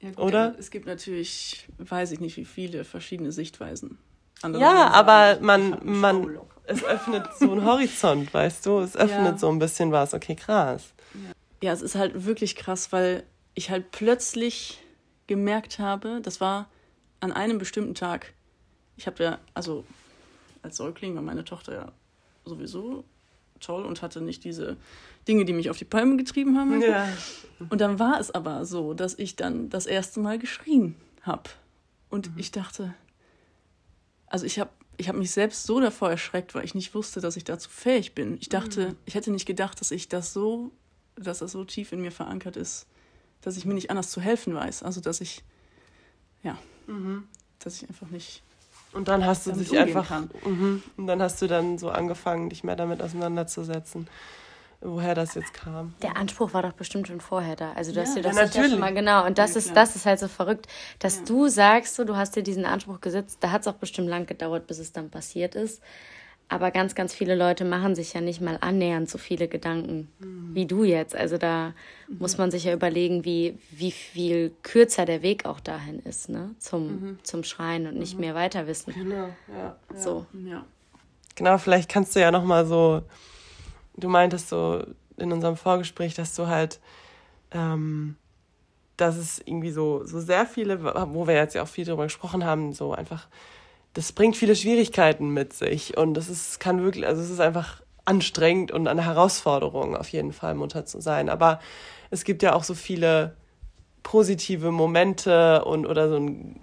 ja, gut, oder? Es gibt natürlich, weiß ich nicht, wie viele verschiedene Sichtweisen. Andere ja, aber man, man, es öffnet so einen Horizont, *laughs* weißt du? Es öffnet ja. so ein bisschen was. Okay, krass. Ja, es ist halt wirklich krass, weil ich halt plötzlich gemerkt habe, das war an einem bestimmten Tag. Ich habe ja, also als Säugling war meine Tochter ja sowieso toll und hatte nicht diese Dinge, die mich auf die Palme getrieben haben. Ja. Und dann war es aber so, dass ich dann das erste Mal geschrien habe. Und mhm. ich dachte, also ich habe ich hab mich selbst so davor erschreckt, weil ich nicht wusste, dass ich dazu fähig bin. Ich dachte, mhm. ich hätte nicht gedacht, dass ich das so, dass das so tief in mir verankert ist, dass ich mir nicht anders zu helfen weiß. Also dass ich, ja, mhm. dass ich einfach nicht und dann hast du dich einfach. Mhm. Und dann hast du dann so angefangen, dich mehr damit auseinanderzusetzen, woher das jetzt kam. Der Anspruch war doch bestimmt schon vorher da. Also du ja. hast dir das ja, natürlich. schon mal genau. Und das ja, ist, das ist halt so verrückt, dass ja. du sagst, so, du hast dir diesen Anspruch gesetzt. Da hat es auch bestimmt lang gedauert, bis es dann passiert ist. Aber ganz, ganz viele Leute machen sich ja nicht mal annähernd so viele Gedanken mhm. wie du jetzt. Also da mhm. muss man sich ja überlegen, wie, wie viel kürzer der Weg auch dahin ist, ne? Zum, mhm. zum Schreien und nicht mhm. mehr weiter wissen. Genau, ja. So. Ja. Genau, vielleicht kannst du ja nochmal so, du meintest so in unserem Vorgespräch, dass du halt, ähm, dass es irgendwie so, so sehr viele, wo wir jetzt ja auch viel drüber gesprochen haben, so einfach das bringt viele Schwierigkeiten mit sich und das ist, kann wirklich, also es ist einfach anstrengend und eine Herausforderung, auf jeden Fall Mutter zu sein. Aber es gibt ja auch so viele positive Momente und oder so ein,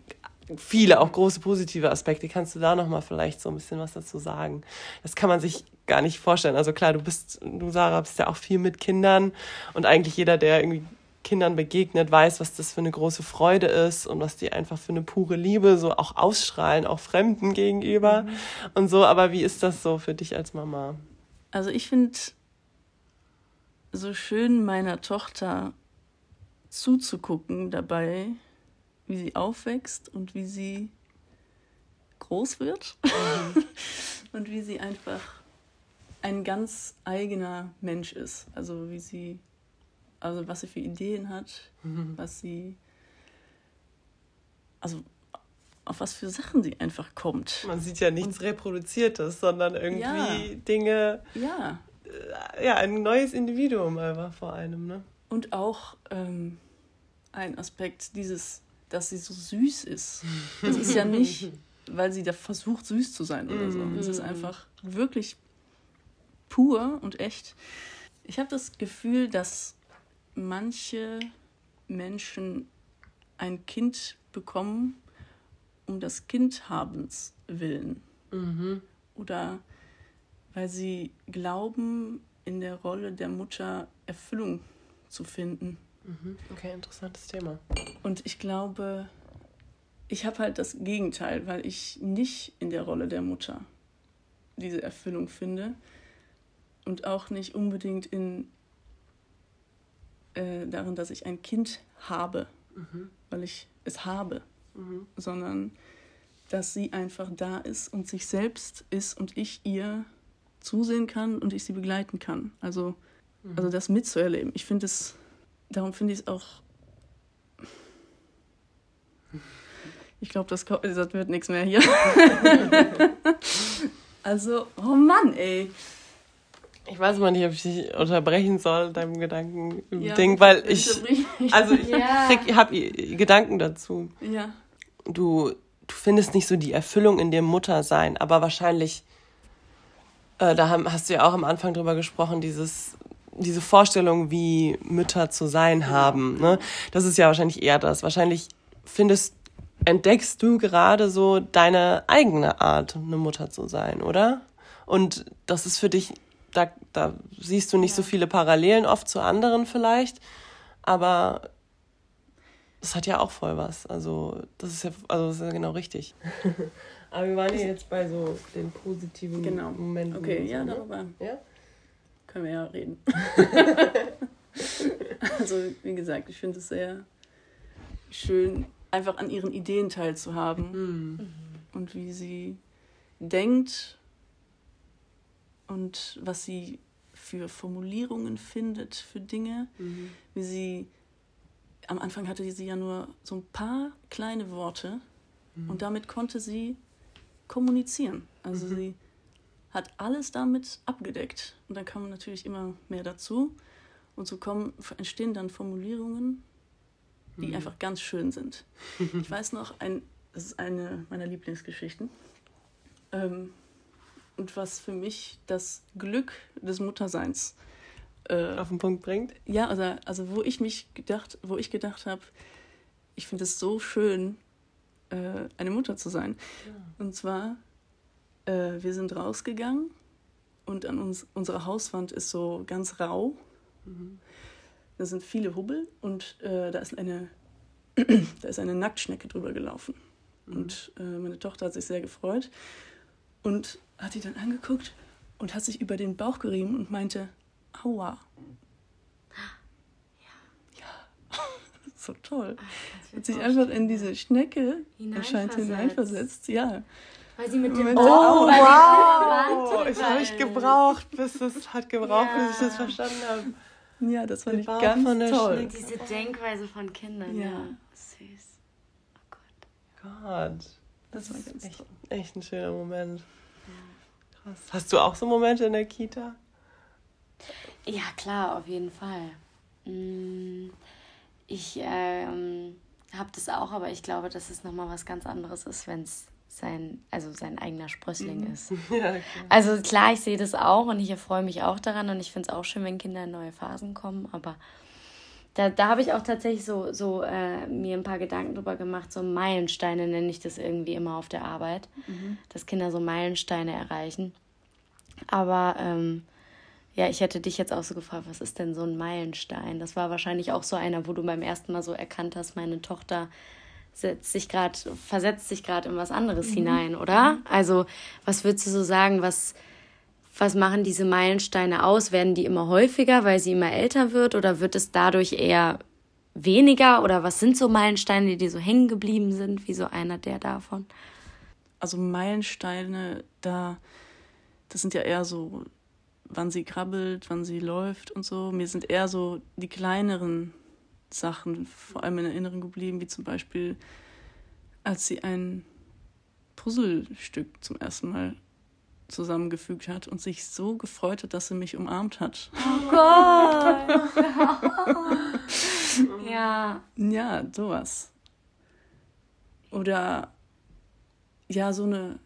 viele auch große positive Aspekte. Kannst du da noch mal vielleicht so ein bisschen was dazu sagen? Das kann man sich gar nicht vorstellen. Also klar, du bist, du Sarah, bist ja auch viel mit Kindern und eigentlich jeder, der irgendwie Kindern begegnet, weiß, was das für eine große Freude ist und was die einfach für eine pure Liebe so auch ausstrahlen, auch Fremden gegenüber mhm. und so. Aber wie ist das so für dich als Mama? Also ich finde so schön meiner Tochter zuzugucken dabei, wie sie aufwächst und wie sie groß wird mhm. *laughs* und wie sie einfach ein ganz eigener Mensch ist. Also wie sie also was sie für Ideen hat, mhm. was sie, also auf was für Sachen sie einfach kommt. Man sieht ja nichts Und, Reproduziertes, sondern irgendwie ja, Dinge. Ja. Äh, ja, ein neues Individuum einfach vor einem, ne? Und auch ähm, ein Aspekt dieses, dass sie so süß ist. Es ist ja nicht, weil sie da versucht, süß zu sein oder so. Es ist mhm. einfach wirklich pur und echt. Ich habe das Gefühl, dass manche Menschen ein Kind bekommen, um das Kindhabens willen. Mhm. Oder weil sie glauben, in der Rolle der Mutter Erfüllung zu finden. Mhm. Okay, interessantes Thema. Und ich glaube, ich habe halt das Gegenteil, weil ich nicht in der Rolle der Mutter diese Erfüllung finde und auch nicht unbedingt in äh, darin, dass ich ein Kind habe, mhm. weil ich es habe, mhm. sondern dass sie einfach da ist und sich selbst ist und ich ihr zusehen kann und ich sie begleiten kann. Also, mhm. also das mitzuerleben. Ich finde es, darum finde ich es auch. Ich glaube, das, das wird nichts mehr hier. *laughs* also, oh Mann, ey. Ich weiß mal nicht, ob ich dich unterbrechen soll, deinem Gedanken ja, Ding, weil ich, also ich ja. habe Gedanken dazu. Ja. Du, du findest nicht so die Erfüllung in dem Muttersein, aber wahrscheinlich, äh, da haben, hast du ja auch am Anfang drüber gesprochen, dieses, diese Vorstellung, wie Mütter zu sein haben. Ne? Das ist ja wahrscheinlich eher das. Wahrscheinlich findest, entdeckst du gerade so deine eigene Art, eine Mutter zu sein, oder? Und das ist für dich da, da siehst du nicht ja. so viele Parallelen oft zu anderen vielleicht, aber das hat ja auch voll was. Also das ist ja, also das ist ja genau richtig. *laughs* aber wir waren ja jetzt bei so den positiven genau. Momenten. Okay, ja, ne? darüber ja? Können wir ja reden. *laughs* also wie gesagt, ich finde es sehr schön, einfach an ihren Ideen teilzuhaben mhm. und wie sie denkt und was sie für Formulierungen findet für Dinge, mhm. wie sie am Anfang hatte sie ja nur so ein paar kleine Worte mhm. und damit konnte sie kommunizieren. Also mhm. sie hat alles damit abgedeckt und dann kam natürlich immer mehr dazu und so kommen, entstehen dann Formulierungen, die mhm. einfach ganz schön sind. *laughs* ich weiß noch, ein, das ist eine meiner Lieblingsgeschichten. Ähm, und was für mich das Glück des Mutterseins äh, auf den Punkt bringt. Ja, also, also wo ich mich gedacht, wo ich gedacht habe, ich finde es so schön, äh, eine Mutter zu sein. Ja. Und zwar, äh, wir sind rausgegangen und an uns, unsere Hauswand ist so ganz rau. Mhm. Da sind viele Hubbel und äh, da ist eine, *clears throat* da ist eine Nacktschnecke drüber gelaufen. Mhm. Und äh, meine Tochter hat sich sehr gefreut und hat die dann angeguckt und hat sich über den Bauch gerieben und meinte, aua. *gasps* Ja. Ja. *laughs* so toll. Ach, hat sich einfach in diese Schnecke anscheinend hineinversetzt. Ja. Weil sie mit dem Oh, oh wow! Ich habe ich gebraucht, bis es hat gebraucht, ja. bis ich das verstanden habe. Ja, das fand ich ganz toll. Schnecke. Diese Denkweise von Kindern, ja. ja. Süß. Oh Gott. Gott. Das, war ganz echt, toll. echt ein schöner Moment. Krass. Hast du auch so Momente in der Kita? Ja, klar, auf jeden Fall. Mm, ich ähm, habe das auch, aber ich glaube, dass es nochmal was ganz anderes ist, wenn es sein, also sein eigener Sprössling mhm. ist. *laughs* Ja, okay. Also klar, ich sehe das auch und ich erfreue mich auch daran und ich finde es auch schön, wenn Kinder in neue Phasen kommen, aber da, da habe ich auch tatsächlich so, so äh, mir ein paar Gedanken drüber gemacht, so Meilensteine nenne ich das irgendwie immer auf der Arbeit, mhm. dass Kinder so Meilensteine erreichen. Aber ähm, ja, ich hätte dich jetzt auch so gefragt, was ist denn so ein Meilenstein? Das war wahrscheinlich auch so einer, wo du beim ersten Mal so erkannt hast, meine Tochter setzt sich gerade, versetzt sich gerade in was anderes mhm. hinein, oder? Also, was würdest du so sagen, was, was machen diese Meilensteine aus? Werden die immer häufiger, weil sie immer älter wird, oder wird es dadurch eher weniger? Oder was sind so Meilensteine, die so hängen geblieben sind, wie so einer der davon? Also Meilensteine, da, das sind ja eher so wann sie krabbelt, wann sie läuft und so. Mir sind eher so die kleineren Sachen vor allem in Erinnerung geblieben, wie zum Beispiel, als sie ein Puzzlestück zum ersten Mal zusammengefügt hat und sich so gefreut hat, dass sie mich umarmt hat. Oh Gott! ja. Ja, sowas. Oder ja, so eine,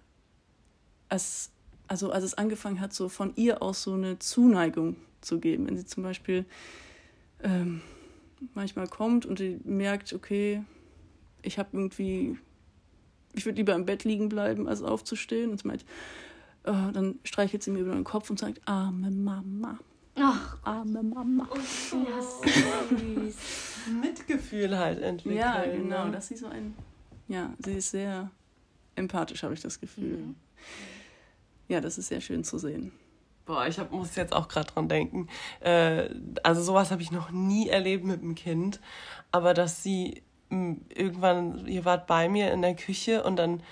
als also als es angefangen hat, so von ihr aus so eine Zuneigung zu geben. Wenn sie zum Beispiel ähm, manchmal kommt und sie merkt, okay, ich habe irgendwie, ich würde lieber im Bett liegen bleiben, als aufzustehen. Und sie meint, äh, dann streichelt sie mir über den Kopf und sagt, arme Mama. Ach, arme Mama. Oh, ja, *laughs* süß. Mitgefühl halt entwickelt. Ja, genau, ne? dass sie so ein, ja, sie ist sehr empathisch, habe ich das Gefühl. Mhm ja, das ist sehr schön zu sehen. Boah, ich hab, muss jetzt auch gerade dran denken. Äh, also sowas habe ich noch nie erlebt mit einem Kind. Aber dass sie mh, irgendwann, ihr wart bei mir in der Küche und dann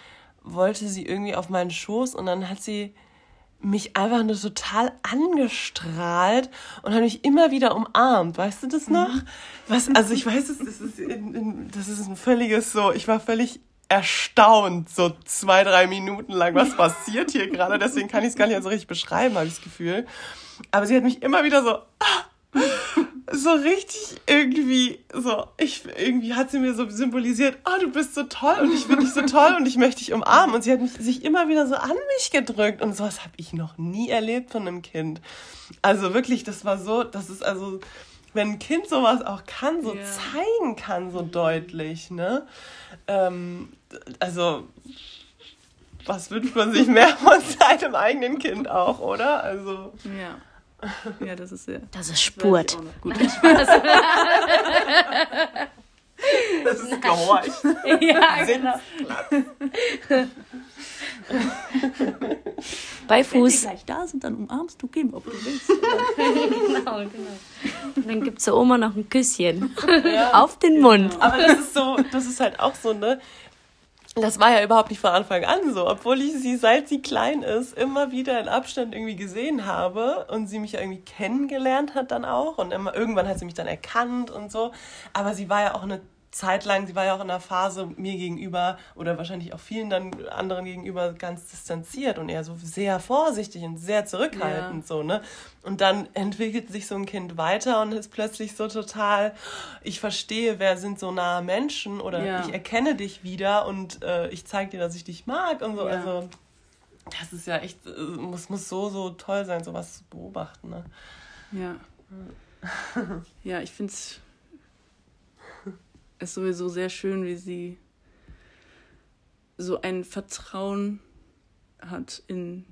wollte sie irgendwie auf meinen Schoß und dann hat sie mich einfach nur total angestrahlt und hat mich immer wieder umarmt. Weißt du das noch? Mhm. Was, also ich weiß, das ist, das ist ein völliges so, ich war völlig erstaunt, so zwei, drei Minuten lang, was *laughs* passiert hier gerade. Deswegen kann ich es gar nicht so richtig beschreiben, habe ich das Gefühl. Aber sie hat mich immer wieder so, so richtig irgendwie, so, ich, irgendwie hat sie mir so symbolisiert, oh, du bist so toll und ich finde dich so toll und ich möchte dich umarmen. Und sie hat mich, sich immer wieder so an mich gedrückt und sowas habe ich noch nie erlebt von einem Kind. Also wirklich, das war so, das ist also, wenn ein Kind sowas auch kann, so ja. zeigen kann, so deutlich, ne? Ähm, also, was wünscht man sich mehr von *laughs* seinem eigenen Kind auch, oder? Also. Ja. Ja, das ist sehr. Das ist Spurt. Gut. *laughs* *laughs* das ist Gehorch. *laughs* Ja, genau. *laughs* Bei Fuß. Wenn gleich da sind, dann umarmst du Kim, ob du willst. genau, genau. Und dann gibt es der Oma noch ein Küsschen. Ja. Auf den Mund. Aber das ist so, das ist halt auch so, ne? Das war ja überhaupt nicht von Anfang an so, obwohl ich sie, seit sie klein ist, immer wieder in Abstand irgendwie gesehen habe und sie mich ja irgendwie kennengelernt hat dann auch und immer, irgendwann hat sie mich dann erkannt und so. Aber sie war ja auch eine Zeit lang, sie war ja auch in einer Phase mir gegenüber oder wahrscheinlich auch vielen dann anderen gegenüber ganz distanziert und eher so sehr vorsichtig und sehr zurückhaltend ja. so, ne? Und dann entwickelt sich so ein Kind weiter und ist plötzlich so total, ich verstehe, wer sind so nahe Menschen oder ja. ich erkenne dich wieder und äh, ich zeige dir, dass ich dich mag und so. Ja. Also das ist ja echt, äh, muss, muss so, so toll sein, sowas zu beobachten, ne? Ja. ja, ich finde es ist sowieso sehr schön, wie sie so ein Vertrauen hat in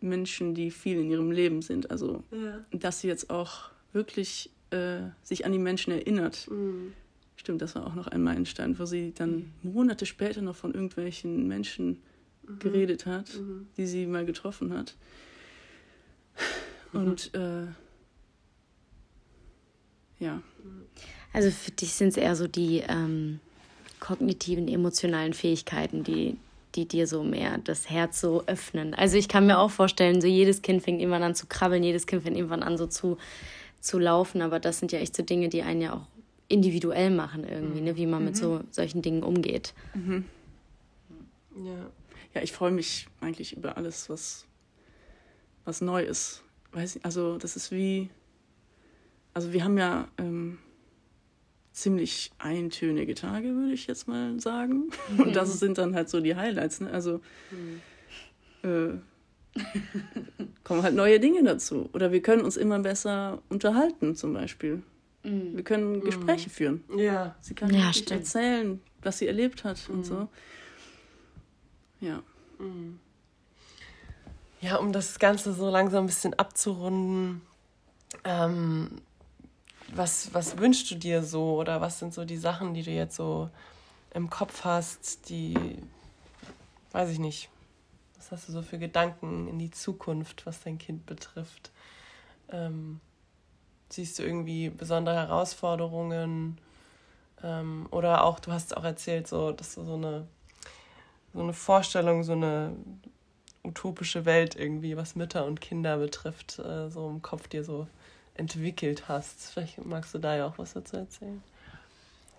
Menschen, die viel in ihrem Leben sind. Also, ja. dass sie jetzt auch wirklich äh, sich an die Menschen erinnert. Mhm. Stimmt, das war auch noch ein Meilenstein, wo sie dann Monate später noch von irgendwelchen Menschen mhm. geredet hat, mhm. die sie mal getroffen hat. Mhm. Und äh, ja. Also für dich sind es eher so die ähm, kognitiven, emotionalen Fähigkeiten, die, die dir so mehr das Herz so öffnen. Also ich kann mir auch vorstellen, so jedes Kind fängt irgendwann an zu krabbeln, jedes Kind fängt irgendwann an so zu, zu laufen, aber das sind ja echt so Dinge, die einen ja auch individuell machen irgendwie, ne? wie man mhm. mit so solchen Dingen umgeht. Mhm. Ja. Ja, ich freue mich eigentlich über alles, was, was neu ist. Weiß nicht, also das ist wie, also wir haben ja ähm, ziemlich eintönige Tage, würde ich jetzt mal sagen. Und das sind dann halt so die Highlights. Ne? Also äh, kommen halt neue Dinge dazu. Oder wir können uns immer besser unterhalten, zum Beispiel. Mhm. Wir können mhm. Gespräche führen. Ja. Sie kann ja, erzählen, was sie erlebt hat und so. Ja. Ja, um das Ganze so langsam ein bisschen abzurunden. Ähm, was, was wünschst du dir so oder was sind so die Sachen, die du jetzt so im Kopf hast, die, weiß ich nicht, was hast du so für Gedanken in die Zukunft, was dein Kind betrifft? Ähm, siehst du irgendwie besondere Herausforderungen? Ähm, oder auch, du hast auch erzählt, so, dass du so eine, so eine Vorstellung, so eine utopische Welt irgendwie, was Mütter und Kinder betrifft, äh, so im Kopf dir so entwickelt hast. Vielleicht magst du da ja auch was dazu erzählen.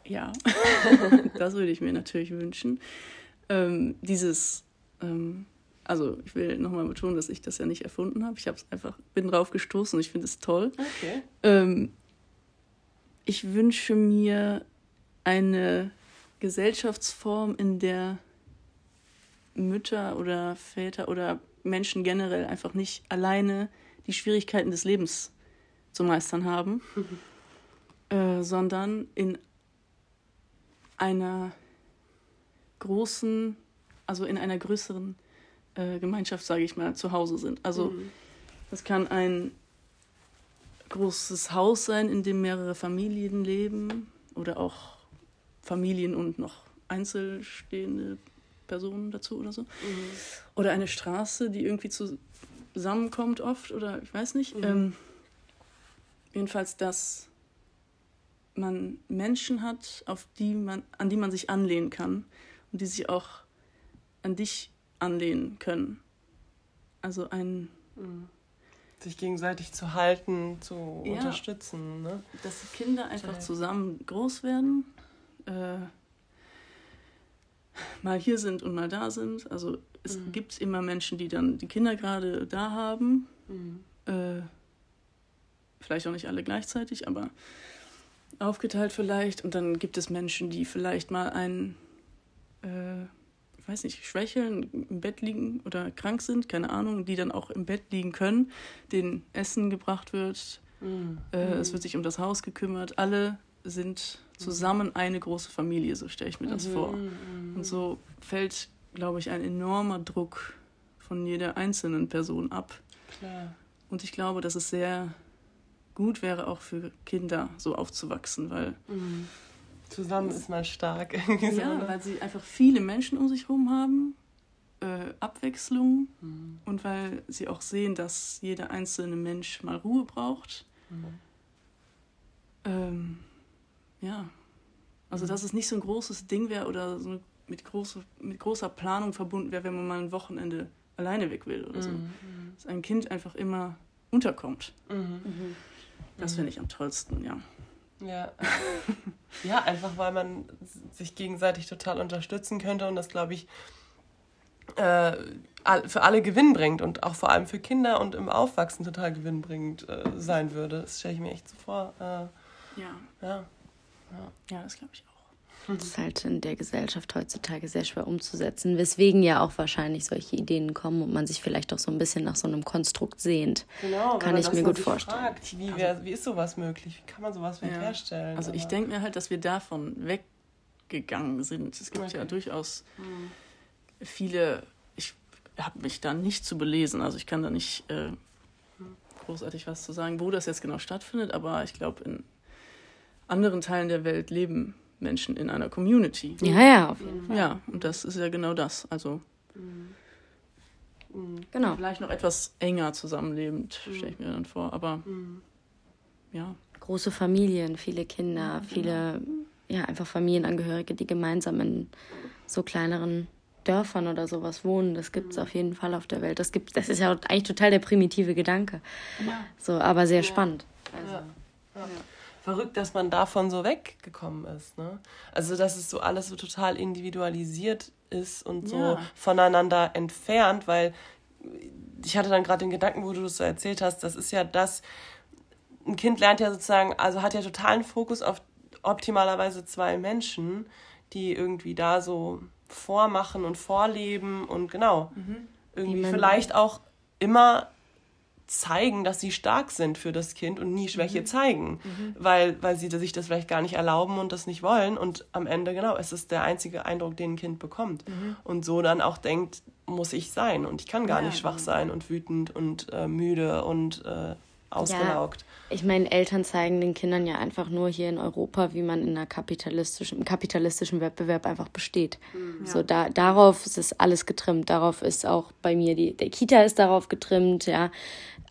Ja, *laughs* das würde ich mir natürlich wünschen. Ähm, dieses, ähm, also ich will nochmal betonen, dass ich das ja nicht erfunden habe. Ich habe es einfach, bin drauf gestoßen und ich finde es toll. Okay. Ähm, ich wünsche mir eine Gesellschaftsform, in der Mütter oder Väter oder Menschen generell einfach nicht alleine die Schwierigkeiten des Lebens zu meistern haben, äh, sondern in einer großen, also in einer größeren äh, Gemeinschaft, sage ich mal, zu Hause sind. Also mhm. das kann ein großes Haus sein, in dem mehrere Familien leben oder auch Familien und noch einzelstehende Personen dazu oder so. Mhm. Oder eine Straße, die irgendwie zusammenkommt oft oder ich weiß nicht. Mhm. Ähm, jedenfalls, dass man Menschen hat, auf die man, an die man sich anlehnen kann und die sich auch an dich anlehnen können. Also ein mhm. sich gegenseitig zu halten, zu ja, unterstützen. Ne? Dass die Kinder einfach zusammen groß werden, äh, mal hier sind und mal da sind. Also es mhm. gibt immer Menschen, die dann die Kinder gerade da haben. Mhm. Äh, vielleicht auch nicht alle gleichzeitig, aber aufgeteilt vielleicht. Und dann gibt es Menschen, die vielleicht mal ein, äh, ich weiß nicht, schwächeln, im Bett liegen oder krank sind, keine Ahnung, die dann auch im Bett liegen können, denen Essen gebracht wird, mhm. äh, es wird sich um das Haus gekümmert. Alle sind zusammen eine große Familie, so stelle ich mir das mhm. vor. Mhm. Und so fällt, glaube ich, ein enormer Druck von jeder einzelnen Person ab. Klar. Und ich glaube, dass es sehr gut wäre auch für Kinder so aufzuwachsen, weil mhm. zusammen ist man stark. *laughs* ja, so, weil sie einfach viele Menschen um sich herum haben, äh, Abwechslung mhm. und weil sie auch sehen, dass jeder einzelne Mensch mal Ruhe braucht. Mhm. Ähm, ja, also mhm. dass es nicht so ein großes Ding wäre oder so eine mit, große, mit großer Planung verbunden wäre, wenn man mal ein Wochenende alleine weg will oder so. Mhm. Dass ein Kind einfach immer unterkommt. Mhm. Das finde ich am tollsten, ja. Ja. *laughs* ja, einfach weil man sich gegenseitig total unterstützen könnte und das, glaube ich, äh, für alle Gewinn bringt und auch vor allem für Kinder und im Aufwachsen total gewinnbringend äh, sein würde. Das stelle ich mir echt so vor. Äh, ja. ja. Ja, das glaube ich auch. Das ist halt in der Gesellschaft heutzutage sehr schwer umzusetzen, weswegen ja auch wahrscheinlich solche Ideen kommen und man sich vielleicht auch so ein bisschen nach so einem Konstrukt sehnt. Genau, kann ich mir gut vorstellen. Fragt, wie, wär, wie ist sowas möglich? Wie kann man sowas ja. herstellen? Also ich denke mir halt, dass wir davon weggegangen sind. Es gibt okay. ja durchaus hm. viele, ich habe mich da nicht zu belesen, also ich kann da nicht äh, großartig was zu sagen, wo das jetzt genau stattfindet, aber ich glaube, in anderen Teilen der Welt leben Menschen in einer Community. Ja, ja, auf jeden Fall. Ja, und das ist ja genau das. Also mhm. genau. vielleicht noch etwas enger zusammenlebend, mhm. stelle ich mir dann vor. Aber mhm. ja. Große Familien, viele Kinder, genau. viele, ja, einfach Familienangehörige, die gemeinsam in so kleineren Dörfern oder sowas wohnen. Das gibt es mhm. auf jeden Fall auf der Welt. Das, gibt, das ist ja eigentlich total der primitive Gedanke. Ja. So, aber sehr ja. spannend. Also, ja. Verrückt, dass man davon so weggekommen ist. Ne? Also, dass es so alles so total individualisiert ist und so ja. voneinander entfernt, weil ich hatte dann gerade den Gedanken, wo du das so erzählt hast, das ist ja das, ein Kind lernt ja sozusagen, also hat ja totalen Fokus auf optimalerweise zwei Menschen, die irgendwie da so vormachen und vorleben und genau, mhm. irgendwie vielleicht auch immer zeigen, dass sie stark sind für das Kind und nie Schwäche mhm. zeigen, mhm. Weil, weil sie sich das vielleicht gar nicht erlauben und das nicht wollen. Und am Ende, genau, es ist der einzige Eindruck, den ein Kind bekommt. Mhm. Und so dann auch denkt, muss ich sein und ich kann gar ja, nicht schwach sein und wütend und äh, müde und äh, ausgelaugt. Ja, ich meine, Eltern zeigen den Kindern ja einfach nur hier in Europa, wie man in einer kapitalistischen, im kapitalistischen Wettbewerb einfach besteht. Mhm. So da, darauf ist es alles getrimmt. Darauf ist auch bei mir die, der Kita ist darauf getrimmt, ja.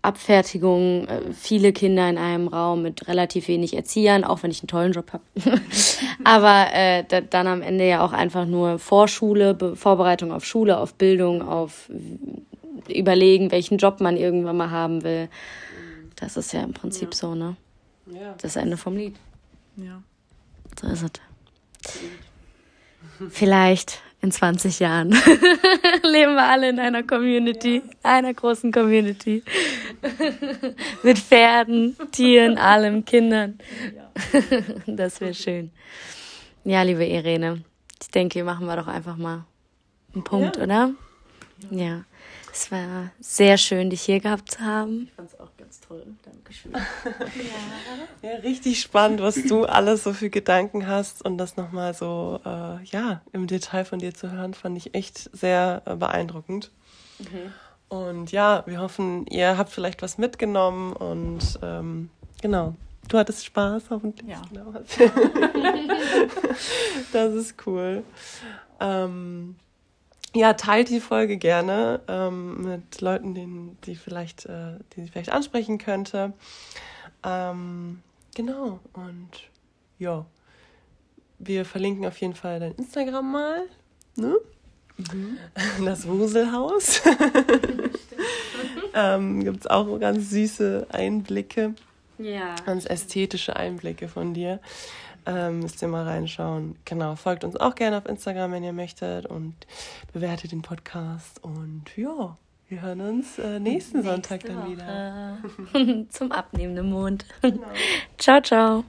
Abfertigung, äh, viele Kinder in einem Raum mit relativ wenig Erziehern, auch wenn ich einen tollen Job habe. *laughs* Aber äh, da, dann am Ende ja auch einfach nur Vorschule, Be Vorbereitung auf Schule, auf Bildung, auf überlegen, welchen Job man irgendwann mal haben will. Das ist ja im Prinzip ja. so, ne? Ja. Das Ende vom Lied. Ja. So ist es. Vielleicht in 20 Jahren *laughs* leben wir alle in einer Community, ja. einer großen Community. *laughs* Mit Pferden, Tieren, allem, Kindern. *laughs* das wäre schön. Ja, liebe Irene, ich denke, machen wir doch einfach mal einen Punkt, ja. oder? Ja. Es war sehr schön, dich hier gehabt zu haben. Ich fand es auch toll. Dankeschön. *laughs* ja. ja, richtig spannend, was du alles so für Gedanken hast und das nochmal so äh, ja, im Detail von dir zu hören, fand ich echt sehr äh, beeindruckend. Mhm. Und ja, wir hoffen, ihr habt vielleicht was mitgenommen und ähm, genau. Du hattest Spaß, hoffentlich. Ja. Genau. *laughs* das ist cool. Ähm, ja, teilt die Folge gerne ähm, mit Leuten, denen, die vielleicht, äh, die sie vielleicht ansprechen könnte. Ähm, genau, und ja, wir verlinken auf jeden Fall dein Instagram mal, ne? Mhm. Das Wuselhaus. *laughs* *laughs* ähm, Gibt es auch ganz süße Einblicke. Ja. Ganz ästhetische Einblicke von dir. Ähm, müsst ihr mal reinschauen. Genau, folgt uns auch gerne auf Instagram, wenn ihr möchtet und bewertet den Podcast. Und ja, wir hören uns äh, nächsten Nächste Sonntag dann Woche. wieder. *laughs* *laughs* Zum abnehmenden Mond. Genau. *laughs* ciao, ciao.